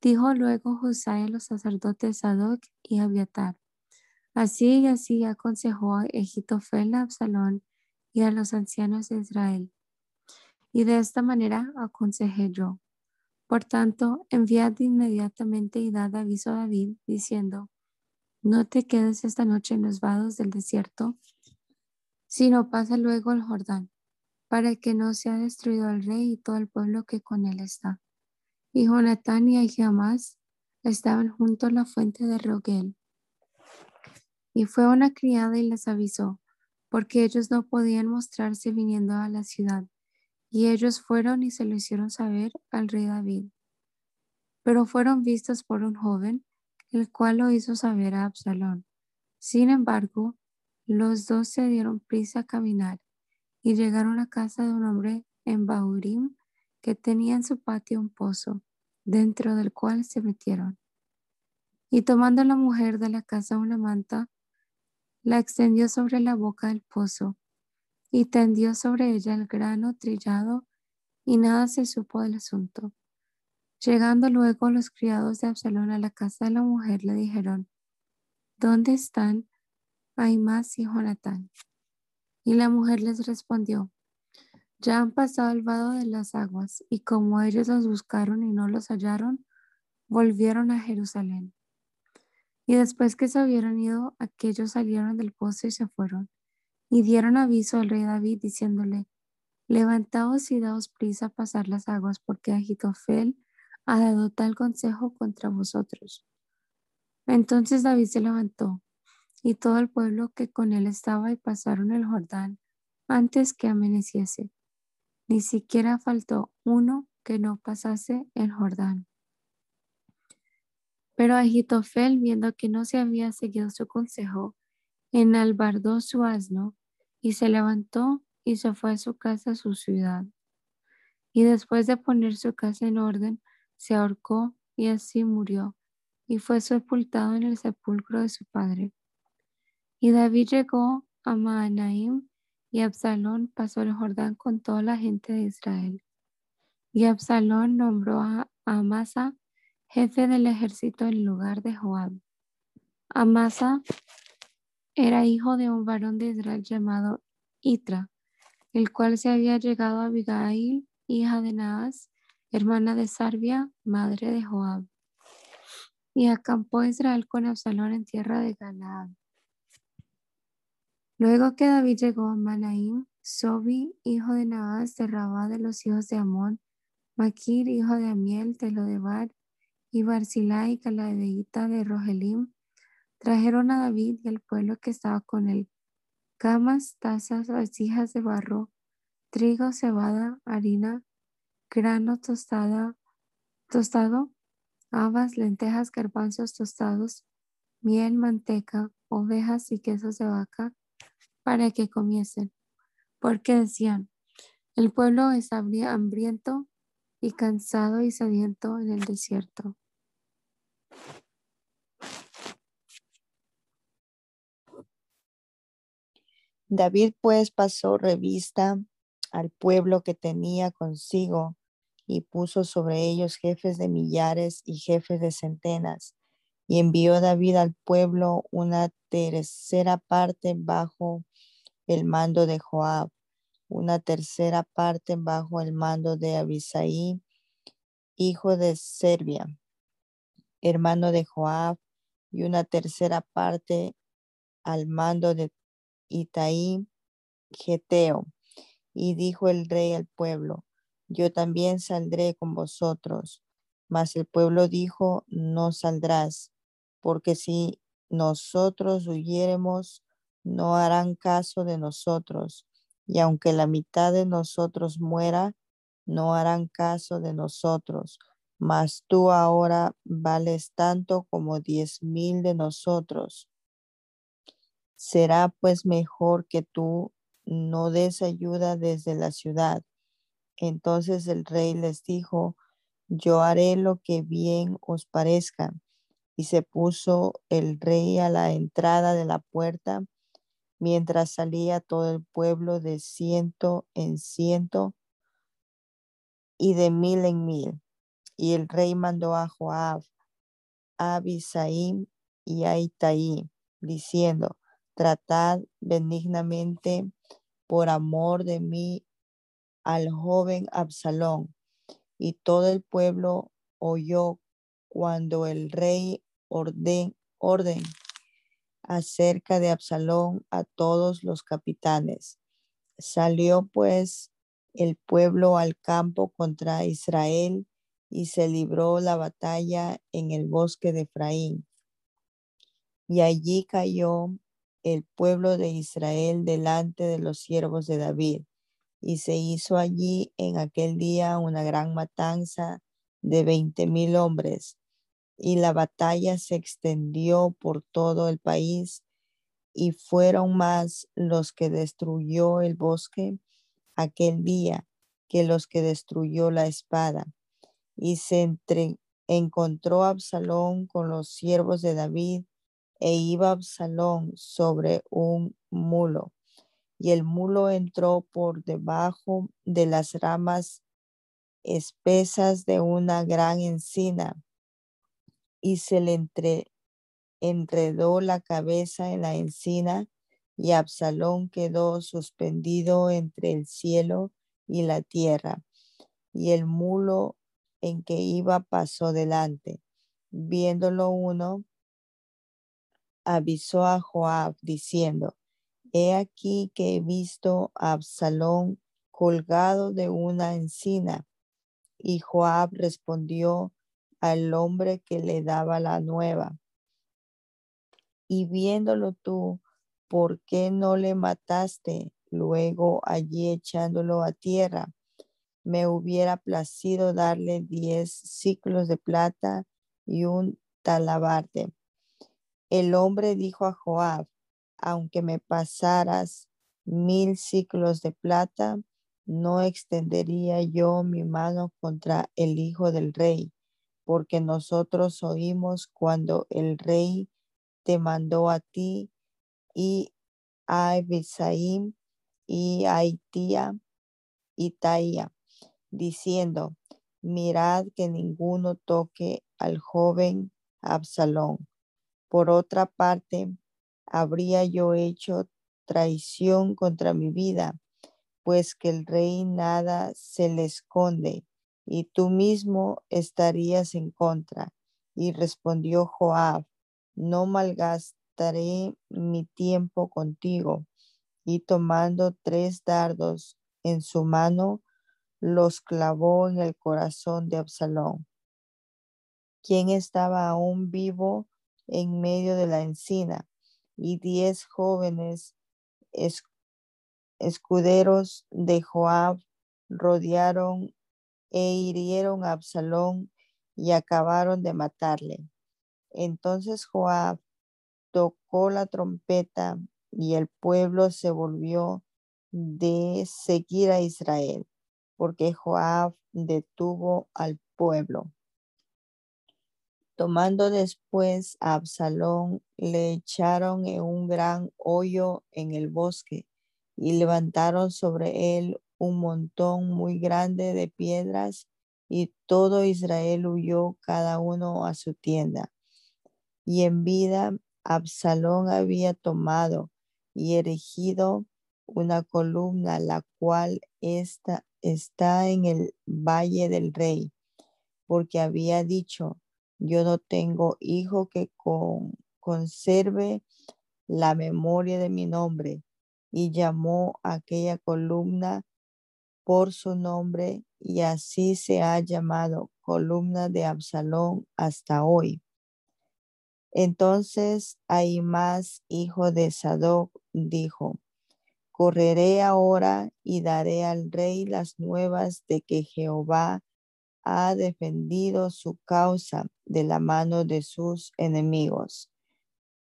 Dijo luego José a los sacerdotes Sadoc y Abiatar. Así y así aconsejó a Agitofel a Absalón y a los ancianos de Israel. Y de esta manera aconsejé yo. Por tanto, enviad inmediatamente y dad aviso a David, diciendo, no te quedes esta noche en los vados del desierto, sino pasa luego el Jordán, para que no sea destruido el rey y todo el pueblo que con él está. Y Jonatán y Ahiamás estaban junto a la fuente de Rogel. Y fue una criada y les avisó, porque ellos no podían mostrarse viniendo a la ciudad. Y ellos fueron y se lo hicieron saber al rey David. Pero fueron vistos por un joven, el cual lo hizo saber a Absalón. Sin embargo, los dos se dieron prisa a caminar y llegaron a casa de un hombre en Baurim que tenía en su patio un pozo, dentro del cual se metieron. Y tomando la mujer de la casa una manta, la extendió sobre la boca del pozo y tendió sobre ella el grano trillado y nada se supo del asunto. Llegando luego los criados de Absalón a la casa de la mujer, le dijeron, ¿dónde están Aimás y Jonatán? Y la mujer les respondió, ya han pasado al vado de las aguas, y como ellos los buscaron y no los hallaron, volvieron a Jerusalén. Y después que se hubieran ido, aquellos salieron del pozo y se fueron, y dieron aviso al rey David diciéndole, levantaos y daos prisa a pasar las aguas, porque Agitofel ha dado tal consejo contra vosotros. Entonces David se levantó y todo el pueblo que con él estaba y pasaron el Jordán antes que amaneciese. Ni siquiera faltó uno que no pasase el Jordán. Pero Agitofel, viendo que no se había seguido su consejo, enalbardó su asno y se levantó y se fue a su casa, a su ciudad. Y después de poner su casa en orden, se ahorcó y así murió, y fue sepultado en el sepulcro de su padre. Y David llegó a Maanaim, y Absalón pasó el Jordán con toda la gente de Israel. Y Absalón nombró a Amasa jefe del ejército en lugar de Joab. Amasa era hijo de un varón de Israel llamado Itra, el cual se había llegado a Abigail, hija de Naas, hermana de Sarbia, madre de Joab. Y acampó Israel con Absalón en tierra de Galaad. Luego que David llegó a Manaim, Sobi, hijo de Naas, de Rabá de los hijos de Amón, Maquir, hijo de Amiel, de Lodebar, y Barzilai, caladeíta de Rogelim, trajeron a David y al pueblo que estaba con él camas, tazas, vasijas de barro, trigo, cebada, harina, grano tostada, tostado, habas, lentejas, garbanzos tostados, miel, manteca, ovejas y quesos de vaca, para que comiesen. Porque decían, el pueblo es hambriento y cansado y sediento en el desierto. David pues pasó revista al pueblo que tenía consigo y puso sobre ellos jefes de millares y jefes de centenas. Y envió David al pueblo una tercera parte bajo el mando de Joab, una tercera parte bajo el mando de Abisaí, hijo de Serbia, hermano de Joab, y una tercera parte al mando de Itaí, Geteo. Y dijo el rey al pueblo, yo también saldré con vosotros. Mas el pueblo dijo, no saldrás, porque si nosotros huyéremos, no harán caso de nosotros, y aunque la mitad de nosotros muera, no harán caso de nosotros. Mas tú ahora vales tanto como diez mil de nosotros. Será pues mejor que tú no des ayuda desde la ciudad. Entonces el rey les dijo, yo haré lo que bien os parezca. y se puso el rey a la entrada de la puerta, mientras salía todo el pueblo de ciento en ciento y de mil en mil. Y el rey mandó a Joab, a Abisaim y a Itaí, diciendo, tratad benignamente por amor de mí al joven Absalón. Y todo el pueblo oyó cuando el rey orden, orden acerca de Absalón a todos los capitanes. Salió pues el pueblo al campo contra Israel y se libró la batalla en el bosque de Efraín. Y allí cayó el pueblo de Israel delante de los siervos de David. Y se hizo allí en aquel día una gran matanza de veinte mil hombres. Y la batalla se extendió por todo el país y fueron más los que destruyó el bosque aquel día que los que destruyó la espada. Y se encontró Absalón con los siervos de David e iba Absalón sobre un mulo. Y el mulo entró por debajo de las ramas espesas de una gran encina y se le entre, enredó la cabeza en la encina y Absalón quedó suspendido entre el cielo y la tierra. Y el mulo en que iba pasó delante. Viéndolo uno, avisó a Joab diciendo, He aquí que he visto a Absalón colgado de una encina. Y Joab respondió al hombre que le daba la nueva. Y viéndolo tú, ¿por qué no le mataste luego allí echándolo a tierra? Me hubiera placido darle diez ciclos de plata y un talabarte. El hombre dijo a Joab, aunque me pasaras mil ciclos de plata, no extendería yo mi mano contra el hijo del rey, porque nosotros oímos cuando el rey te mandó a ti y a Ebisaim y a Itía y Taía, diciendo, mirad que ninguno toque al joven Absalón. Por otra parte, habría yo hecho traición contra mi vida, pues que el rey nada se le esconde, y tú mismo estarías en contra. Y respondió Joab, no malgastaré mi tiempo contigo. Y tomando tres dardos en su mano, los clavó en el corazón de Absalón, quien estaba aún vivo en medio de la encina, y diez jóvenes escuderos de Joab rodearon e hirieron a Absalón y acabaron de matarle. Entonces Joab tocó la trompeta y el pueblo se volvió de seguir a Israel, porque Joab detuvo al pueblo. Tomando después a Absalón, le echaron en un gran hoyo en el bosque y levantaron sobre él un montón muy grande de piedras y todo Israel huyó cada uno a su tienda. Y en vida Absalón había tomado y erigido una columna, la cual está, está en el valle del rey, porque había dicho, yo no tengo hijo que conserve la memoria de mi nombre. Y llamó aquella columna por su nombre y así se ha llamado columna de Absalón hasta hoy. Entonces más hijo de Sadoc, dijo, correré ahora y daré al rey las nuevas de que Jehová ha defendido su causa de la mano de sus enemigos.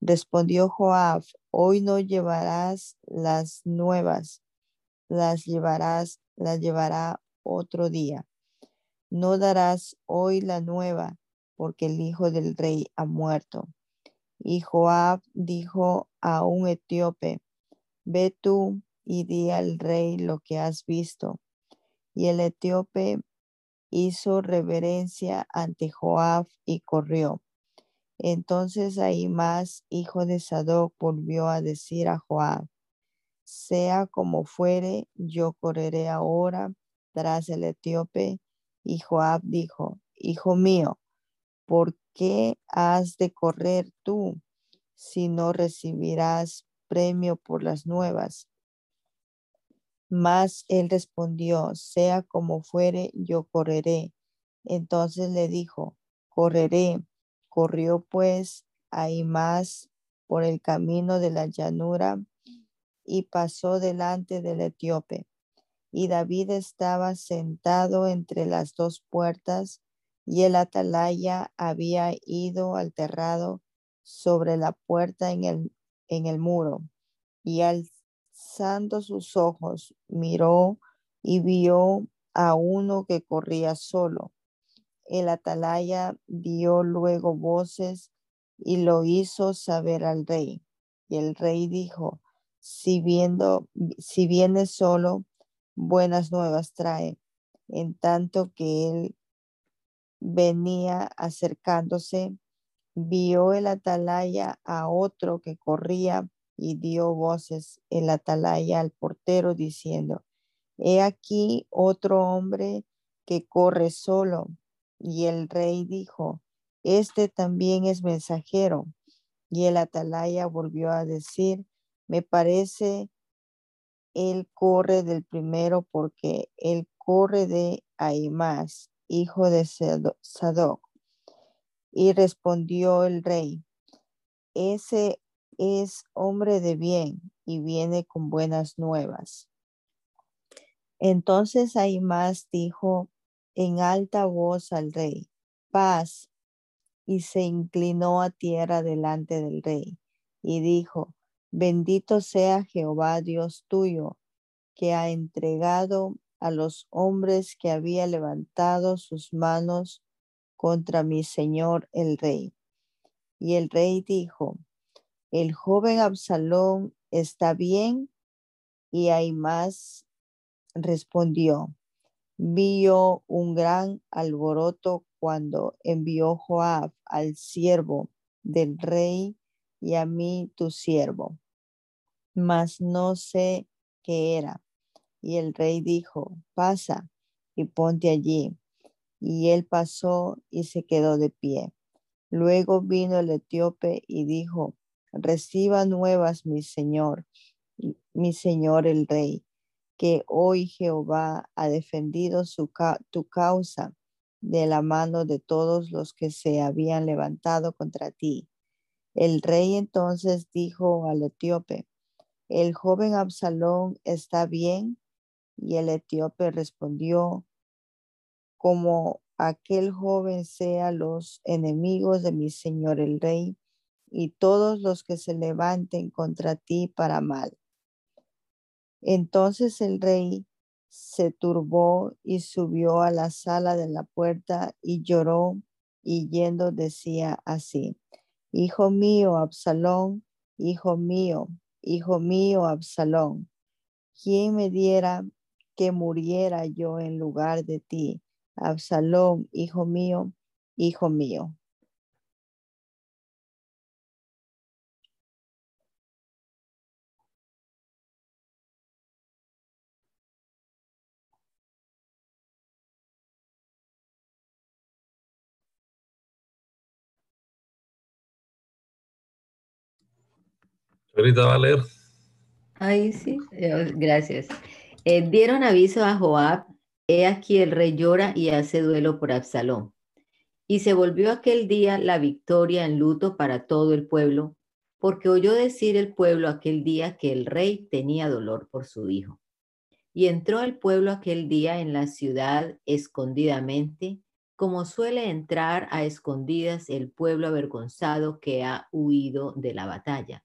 Respondió Joab, hoy no llevarás las nuevas, las llevarás, las llevará otro día. No darás hoy la nueva, porque el hijo del rey ha muerto. Y Joab dijo a un etíope, ve tú y di al rey lo que has visto. Y el etíope hizo reverencia ante Joab y corrió. Entonces más hijo de Sadoc, volvió a decir a Joab, sea como fuere, yo correré ahora tras el etíope. Y Joab dijo, hijo mío, ¿por qué has de correr tú si no recibirás premio por las nuevas? Mas él respondió, sea como fuere, yo correré. Entonces le dijo, correré. Corrió pues ahí más por el camino de la llanura y pasó delante del etíope. Y David estaba sentado entre las dos puertas y el atalaya había ido alterrado sobre la puerta en el, en el muro. Y sus ojos, miró y vio a uno que corría solo. El atalaya dio luego voces y lo hizo saber al rey. Y el rey dijo, si viendo, si viene solo, buenas nuevas trae. En tanto que él venía acercándose, vio el atalaya a otro que corría y dio voces el atalaya al portero diciendo, he aquí otro hombre que corre solo. Y el rey dijo, este también es mensajero. Y el atalaya volvió a decir, me parece él corre del primero porque él corre de Aimás hijo de Sadoc. Y respondió el rey, ese es hombre de bien y viene con buenas nuevas. Entonces más dijo en alta voz al rey, paz, y se inclinó a tierra delante del rey y dijo, bendito sea Jehová Dios tuyo, que ha entregado a los hombres que había levantado sus manos contra mi señor el rey. Y el rey dijo, el joven Absalón está bien. Y más respondió, vi yo un gran alboroto cuando envió Joab al siervo del rey y a mí tu siervo, mas no sé qué era. Y el rey dijo, pasa y ponte allí. Y él pasó y se quedó de pie. Luego vino el etíope y dijo, reciba nuevas, mi señor, mi señor el rey, que hoy Jehová ha defendido su tu causa de la mano de todos los que se habían levantado contra ti. El rey entonces dijo al etíope, el joven Absalón está bien y el etíope respondió, como aquel joven sea los enemigos de mi señor el rey y todos los que se levanten contra ti para mal. Entonces el rey se turbó y subió a la sala de la puerta y lloró y yendo decía así, Hijo mío, Absalón, hijo mío, hijo mío, Absalón, ¿quién me diera que muriera yo en lugar de ti. Absalón, hijo mío, hijo mío. Ahorita va a leer. Ay, sí, eh, gracias. Eh, dieron aviso a Joab, he aquí el rey llora y hace duelo por Absalón. Y se volvió aquel día la victoria en luto para todo el pueblo, porque oyó decir el pueblo aquel día que el rey tenía dolor por su hijo. Y entró el pueblo aquel día en la ciudad escondidamente, como suele entrar a escondidas el pueblo avergonzado que ha huido de la batalla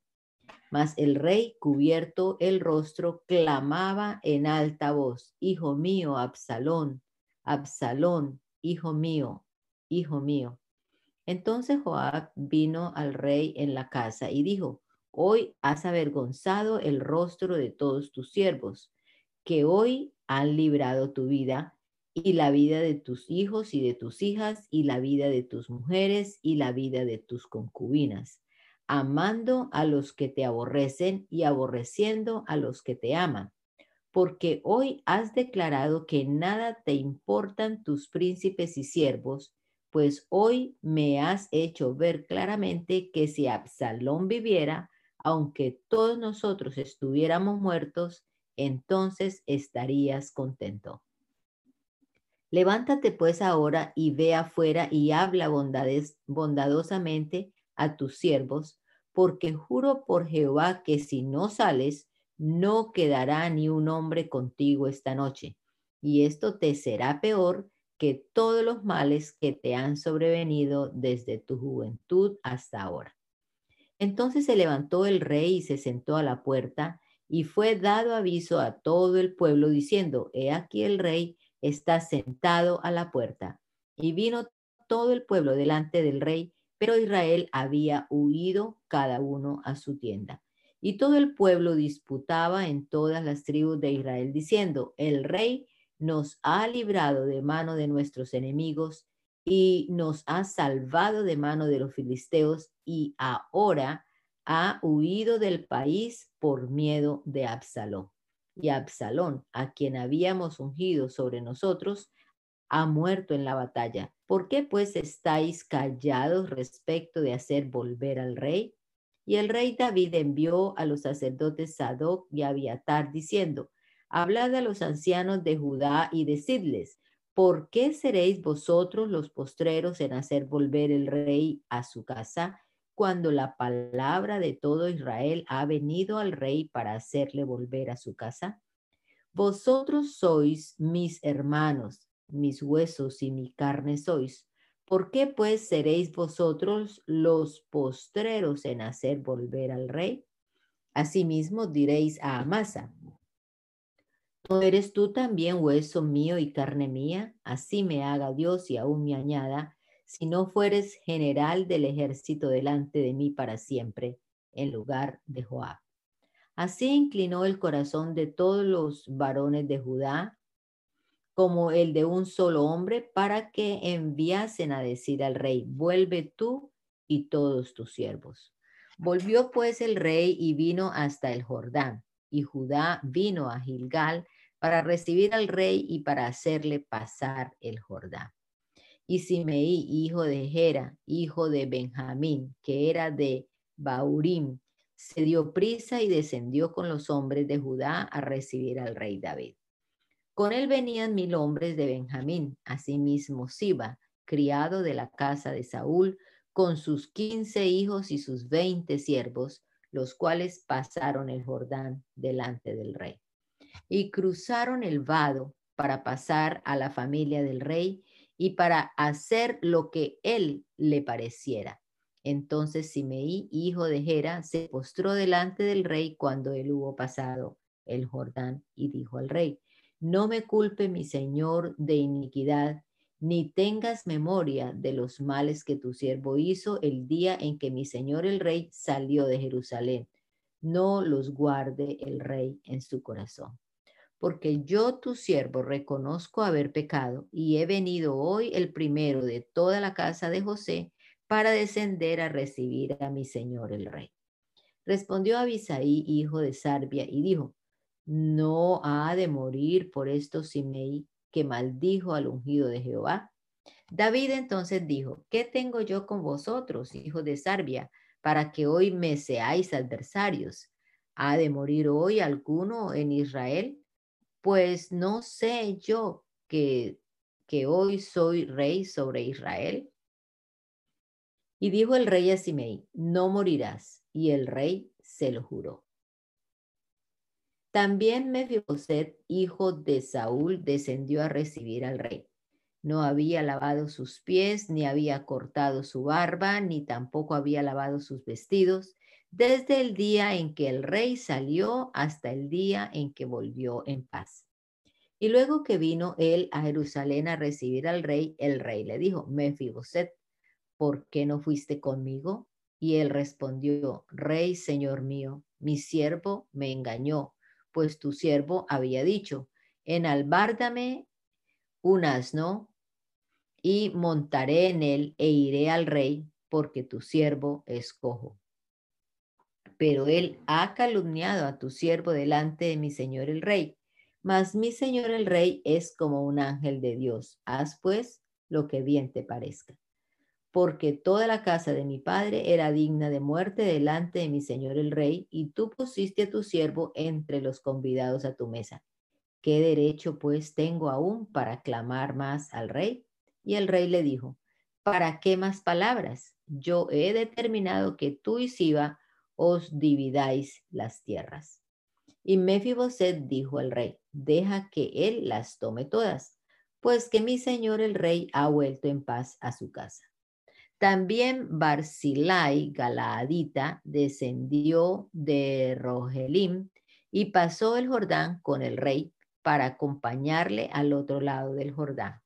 mas el rey, cubierto el rostro, clamaba en alta voz, Hijo mío, Absalón, Absalón, hijo mío, hijo mío. Entonces Joab vino al rey en la casa y dijo, hoy has avergonzado el rostro de todos tus siervos, que hoy han librado tu vida y la vida de tus hijos y de tus hijas y la vida de tus mujeres y la vida de tus concubinas, amando a los que te aborrecen y aborreciendo a los que te aman. Porque hoy has declarado que nada te importan tus príncipes y siervos, pues hoy me has hecho ver claramente que si Absalón viviera, aunque todos nosotros estuviéramos muertos, entonces estarías contento. Levántate pues ahora y ve afuera y habla bondadosamente a tus siervos, porque juro por Jehová que si no sales, no quedará ni un hombre contigo esta noche. Y esto te será peor que todos los males que te han sobrevenido desde tu juventud hasta ahora. Entonces se levantó el rey y se sentó a la puerta, y fue dado aviso a todo el pueblo diciendo, He aquí el rey está sentado a la puerta. Y vino todo el pueblo delante del rey, pero Israel había huido cada uno a su tienda. Y todo el pueblo disputaba en todas las tribus de Israel, diciendo, el rey nos ha librado de mano de nuestros enemigos y nos ha salvado de mano de los filisteos y ahora ha huido del país por miedo de Absalón y Absalón, a quien habíamos ungido sobre nosotros, ha muerto en la batalla. ¿Por qué pues estáis callados respecto de hacer volver al rey? Y el rey David envió a los sacerdotes Sadoc y Abiatar diciendo, Hablad a los ancianos de Judá y decidles, ¿por qué seréis vosotros los postreros en hacer volver el rey a su casa? cuando la palabra de todo Israel ha venido al rey para hacerle volver a su casa? Vosotros sois mis hermanos, mis huesos y mi carne sois. ¿Por qué pues seréis vosotros los postreros en hacer volver al rey? Asimismo diréis a Amasa, ¿no eres tú también hueso mío y carne mía? Así me haga Dios y aún me añada, si no fueres general del ejército delante de mí para siempre, en lugar de Joab. Así inclinó el corazón de todos los varones de Judá, como el de un solo hombre, para que enviasen a decir al rey, vuelve tú y todos tus siervos. Volvió pues el rey y vino hasta el Jordán, y Judá vino a Gilgal para recibir al rey y para hacerle pasar el Jordán. Y Simeí, hijo de Gera, hijo de Benjamín, que era de Baurim, se dio prisa y descendió con los hombres de Judá a recibir al rey David. Con él venían mil hombres de Benjamín, asimismo Siba, criado de la casa de Saúl, con sus quince hijos y sus veinte siervos, los cuales pasaron el Jordán delante del rey. Y cruzaron el vado para pasar a la familia del rey y para hacer lo que él le pareciera. Entonces Simeí, hijo de Gera, se postró delante del rey cuando él hubo pasado el Jordán y dijo al rey, no me culpe mi señor de iniquidad, ni tengas memoria de los males que tu siervo hizo el día en que mi señor el rey salió de Jerusalén. No los guarde el rey en su corazón porque yo tu siervo reconozco haber pecado y he venido hoy el primero de toda la casa de José para descender a recibir a mi señor el rey. Respondió Abisaí, hijo de Sarbia, y dijo, no ha de morir por esto Simei, que maldijo al ungido de Jehová. David entonces dijo, ¿qué tengo yo con vosotros, hijos de Sarbia, para que hoy me seáis adversarios? ¿Ha de morir hoy alguno en Israel? pues no sé yo que, que hoy soy rey sobre Israel. Y dijo el rey a Simei, no morirás. Y el rey se lo juró. También Mefiboset, hijo de Saúl, descendió a recibir al rey. No había lavado sus pies, ni había cortado su barba, ni tampoco había lavado sus vestidos, desde el día en que el rey salió hasta el día en que volvió en paz. Y luego que vino él a Jerusalén a recibir al rey, el rey le dijo, Mefiboset, ¿por qué no fuiste conmigo? Y él respondió, Rey, Señor mío, mi siervo me engañó, pues tu siervo había dicho, enalbárdame un asno y montaré en él e iré al rey, porque tu siervo es cojo. Pero él ha calumniado a tu siervo delante de mi señor el rey. Mas mi señor el rey es como un ángel de Dios. Haz pues lo que bien te parezca. Porque toda la casa de mi padre era digna de muerte delante de mi señor el rey, y tú pusiste a tu siervo entre los convidados a tu mesa. ¿Qué derecho pues tengo aún para clamar más al rey? Y el rey le dijo, ¿para qué más palabras? Yo he determinado que tú y Siba os dividáis las tierras. Y Mefiboset dijo al rey, deja que él las tome todas, pues que mi señor el rey ha vuelto en paz a su casa. También Barzilai, Galaadita, descendió de Rogelim y pasó el Jordán con el rey para acompañarle al otro lado del Jordán.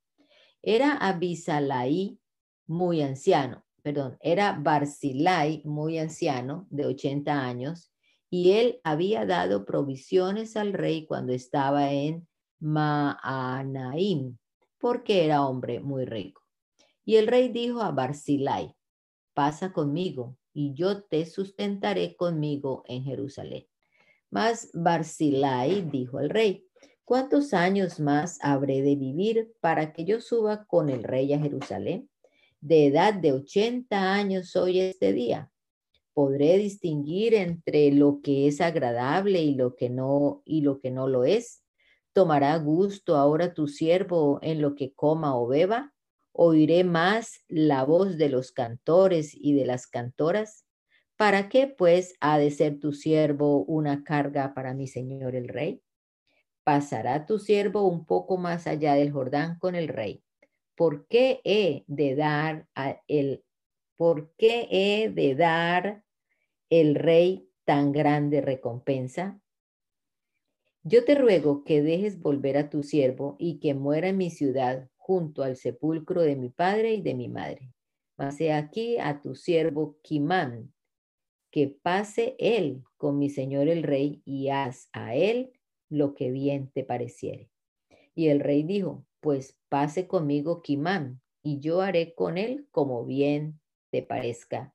Era Abisalai muy anciano, perdón, era Barzilai muy anciano, de 80 años, y él había dado provisiones al rey cuando estaba en Maanaim, porque era hombre muy rico. Y el rey dijo a Barzilai, pasa conmigo y yo te sustentaré conmigo en Jerusalén. Mas Barzilai dijo al rey, ¿cuántos años más habré de vivir para que yo suba con el rey a Jerusalén? De edad de 80 años soy este día. ¿Podré distinguir entre lo que es agradable y lo que no y lo que no lo es? ¿Tomará gusto ahora tu siervo en lo que coma o beba? ¿Oiré más la voz de los cantores y de las cantoras? ¿Para qué pues ha de ser tu siervo una carga para mi señor el rey? Pasará tu siervo un poco más allá del Jordán con el rey. ¿Por qué he de dar a el por qué he de dar el rey tan grande recompensa? Yo te ruego que dejes volver a tu siervo y que muera en mi ciudad junto al sepulcro de mi padre y de mi madre. Mas aquí a tu siervo Kimán, que pase él con mi señor el rey y haz a él lo que bien te pareciere. Y el rey dijo, pues pase conmigo Kimán, y yo haré con él como bien te parezca.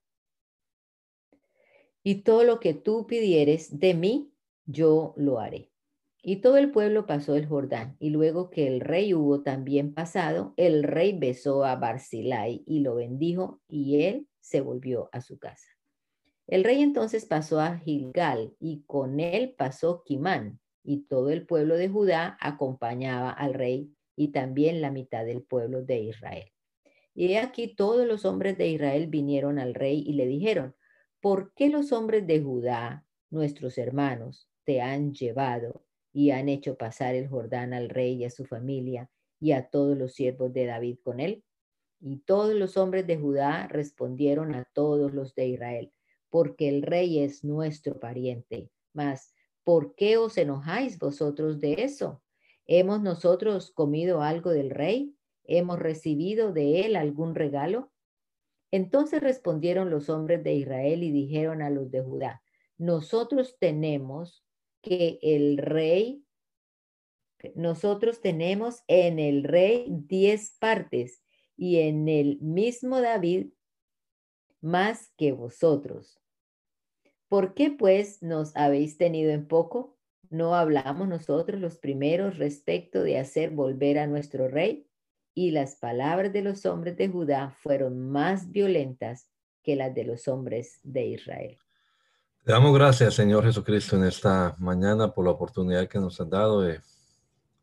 Y todo lo que tú pidieres de mí, yo lo haré. Y todo el pueblo pasó el Jordán, y luego que el rey hubo también pasado, el rey besó a Barzilai y lo bendijo, y él se volvió a su casa. El rey entonces pasó a Gilgal, y con él pasó Kimán, y todo el pueblo de Judá acompañaba al rey, y también la mitad del pueblo de Israel. Y he aquí todos los hombres de Israel vinieron al rey y le dijeron, ¿por qué los hombres de Judá, nuestros hermanos, te han llevado y han hecho pasar el Jordán al rey y a su familia y a todos los siervos de David con él? Y todos los hombres de Judá respondieron a todos los de Israel, porque el rey es nuestro pariente. Mas, ¿por qué os enojáis vosotros de eso? ¿Hemos nosotros comido algo del rey? ¿Hemos recibido de él algún regalo? Entonces respondieron los hombres de Israel y dijeron a los de Judá, nosotros tenemos que el rey, nosotros tenemos en el rey diez partes y en el mismo David más que vosotros. ¿Por qué pues nos habéis tenido en poco? ¿No hablamos nosotros los primeros respecto de hacer volver a nuestro rey? Y las palabras de los hombres de Judá fueron más violentas que las de los hombres de Israel. Te damos gracias, Señor Jesucristo, en esta mañana por la oportunidad que nos han dado de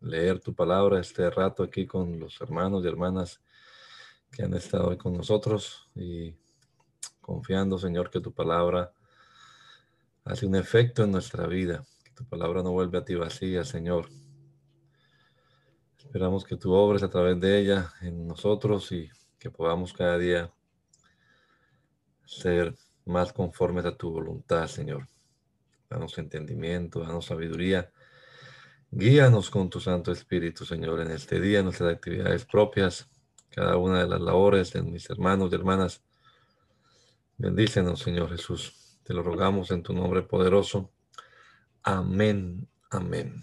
leer tu palabra este rato aquí con los hermanos y hermanas que han estado con nosotros y confiando, Señor, que tu palabra hace un efecto en nuestra vida, que tu palabra no vuelve a ti vacía, Señor. Esperamos que tú obres a través de ella en nosotros y que podamos cada día ser más conformes a tu voluntad, Señor. Danos entendimiento, danos sabiduría. Guíanos con tu Santo Espíritu, Señor, en este día, en nuestras actividades propias, cada una de las labores de mis hermanos y hermanas. Bendícenos, Señor Jesús. Te lo rogamos en tu nombre poderoso. Amén. Amén.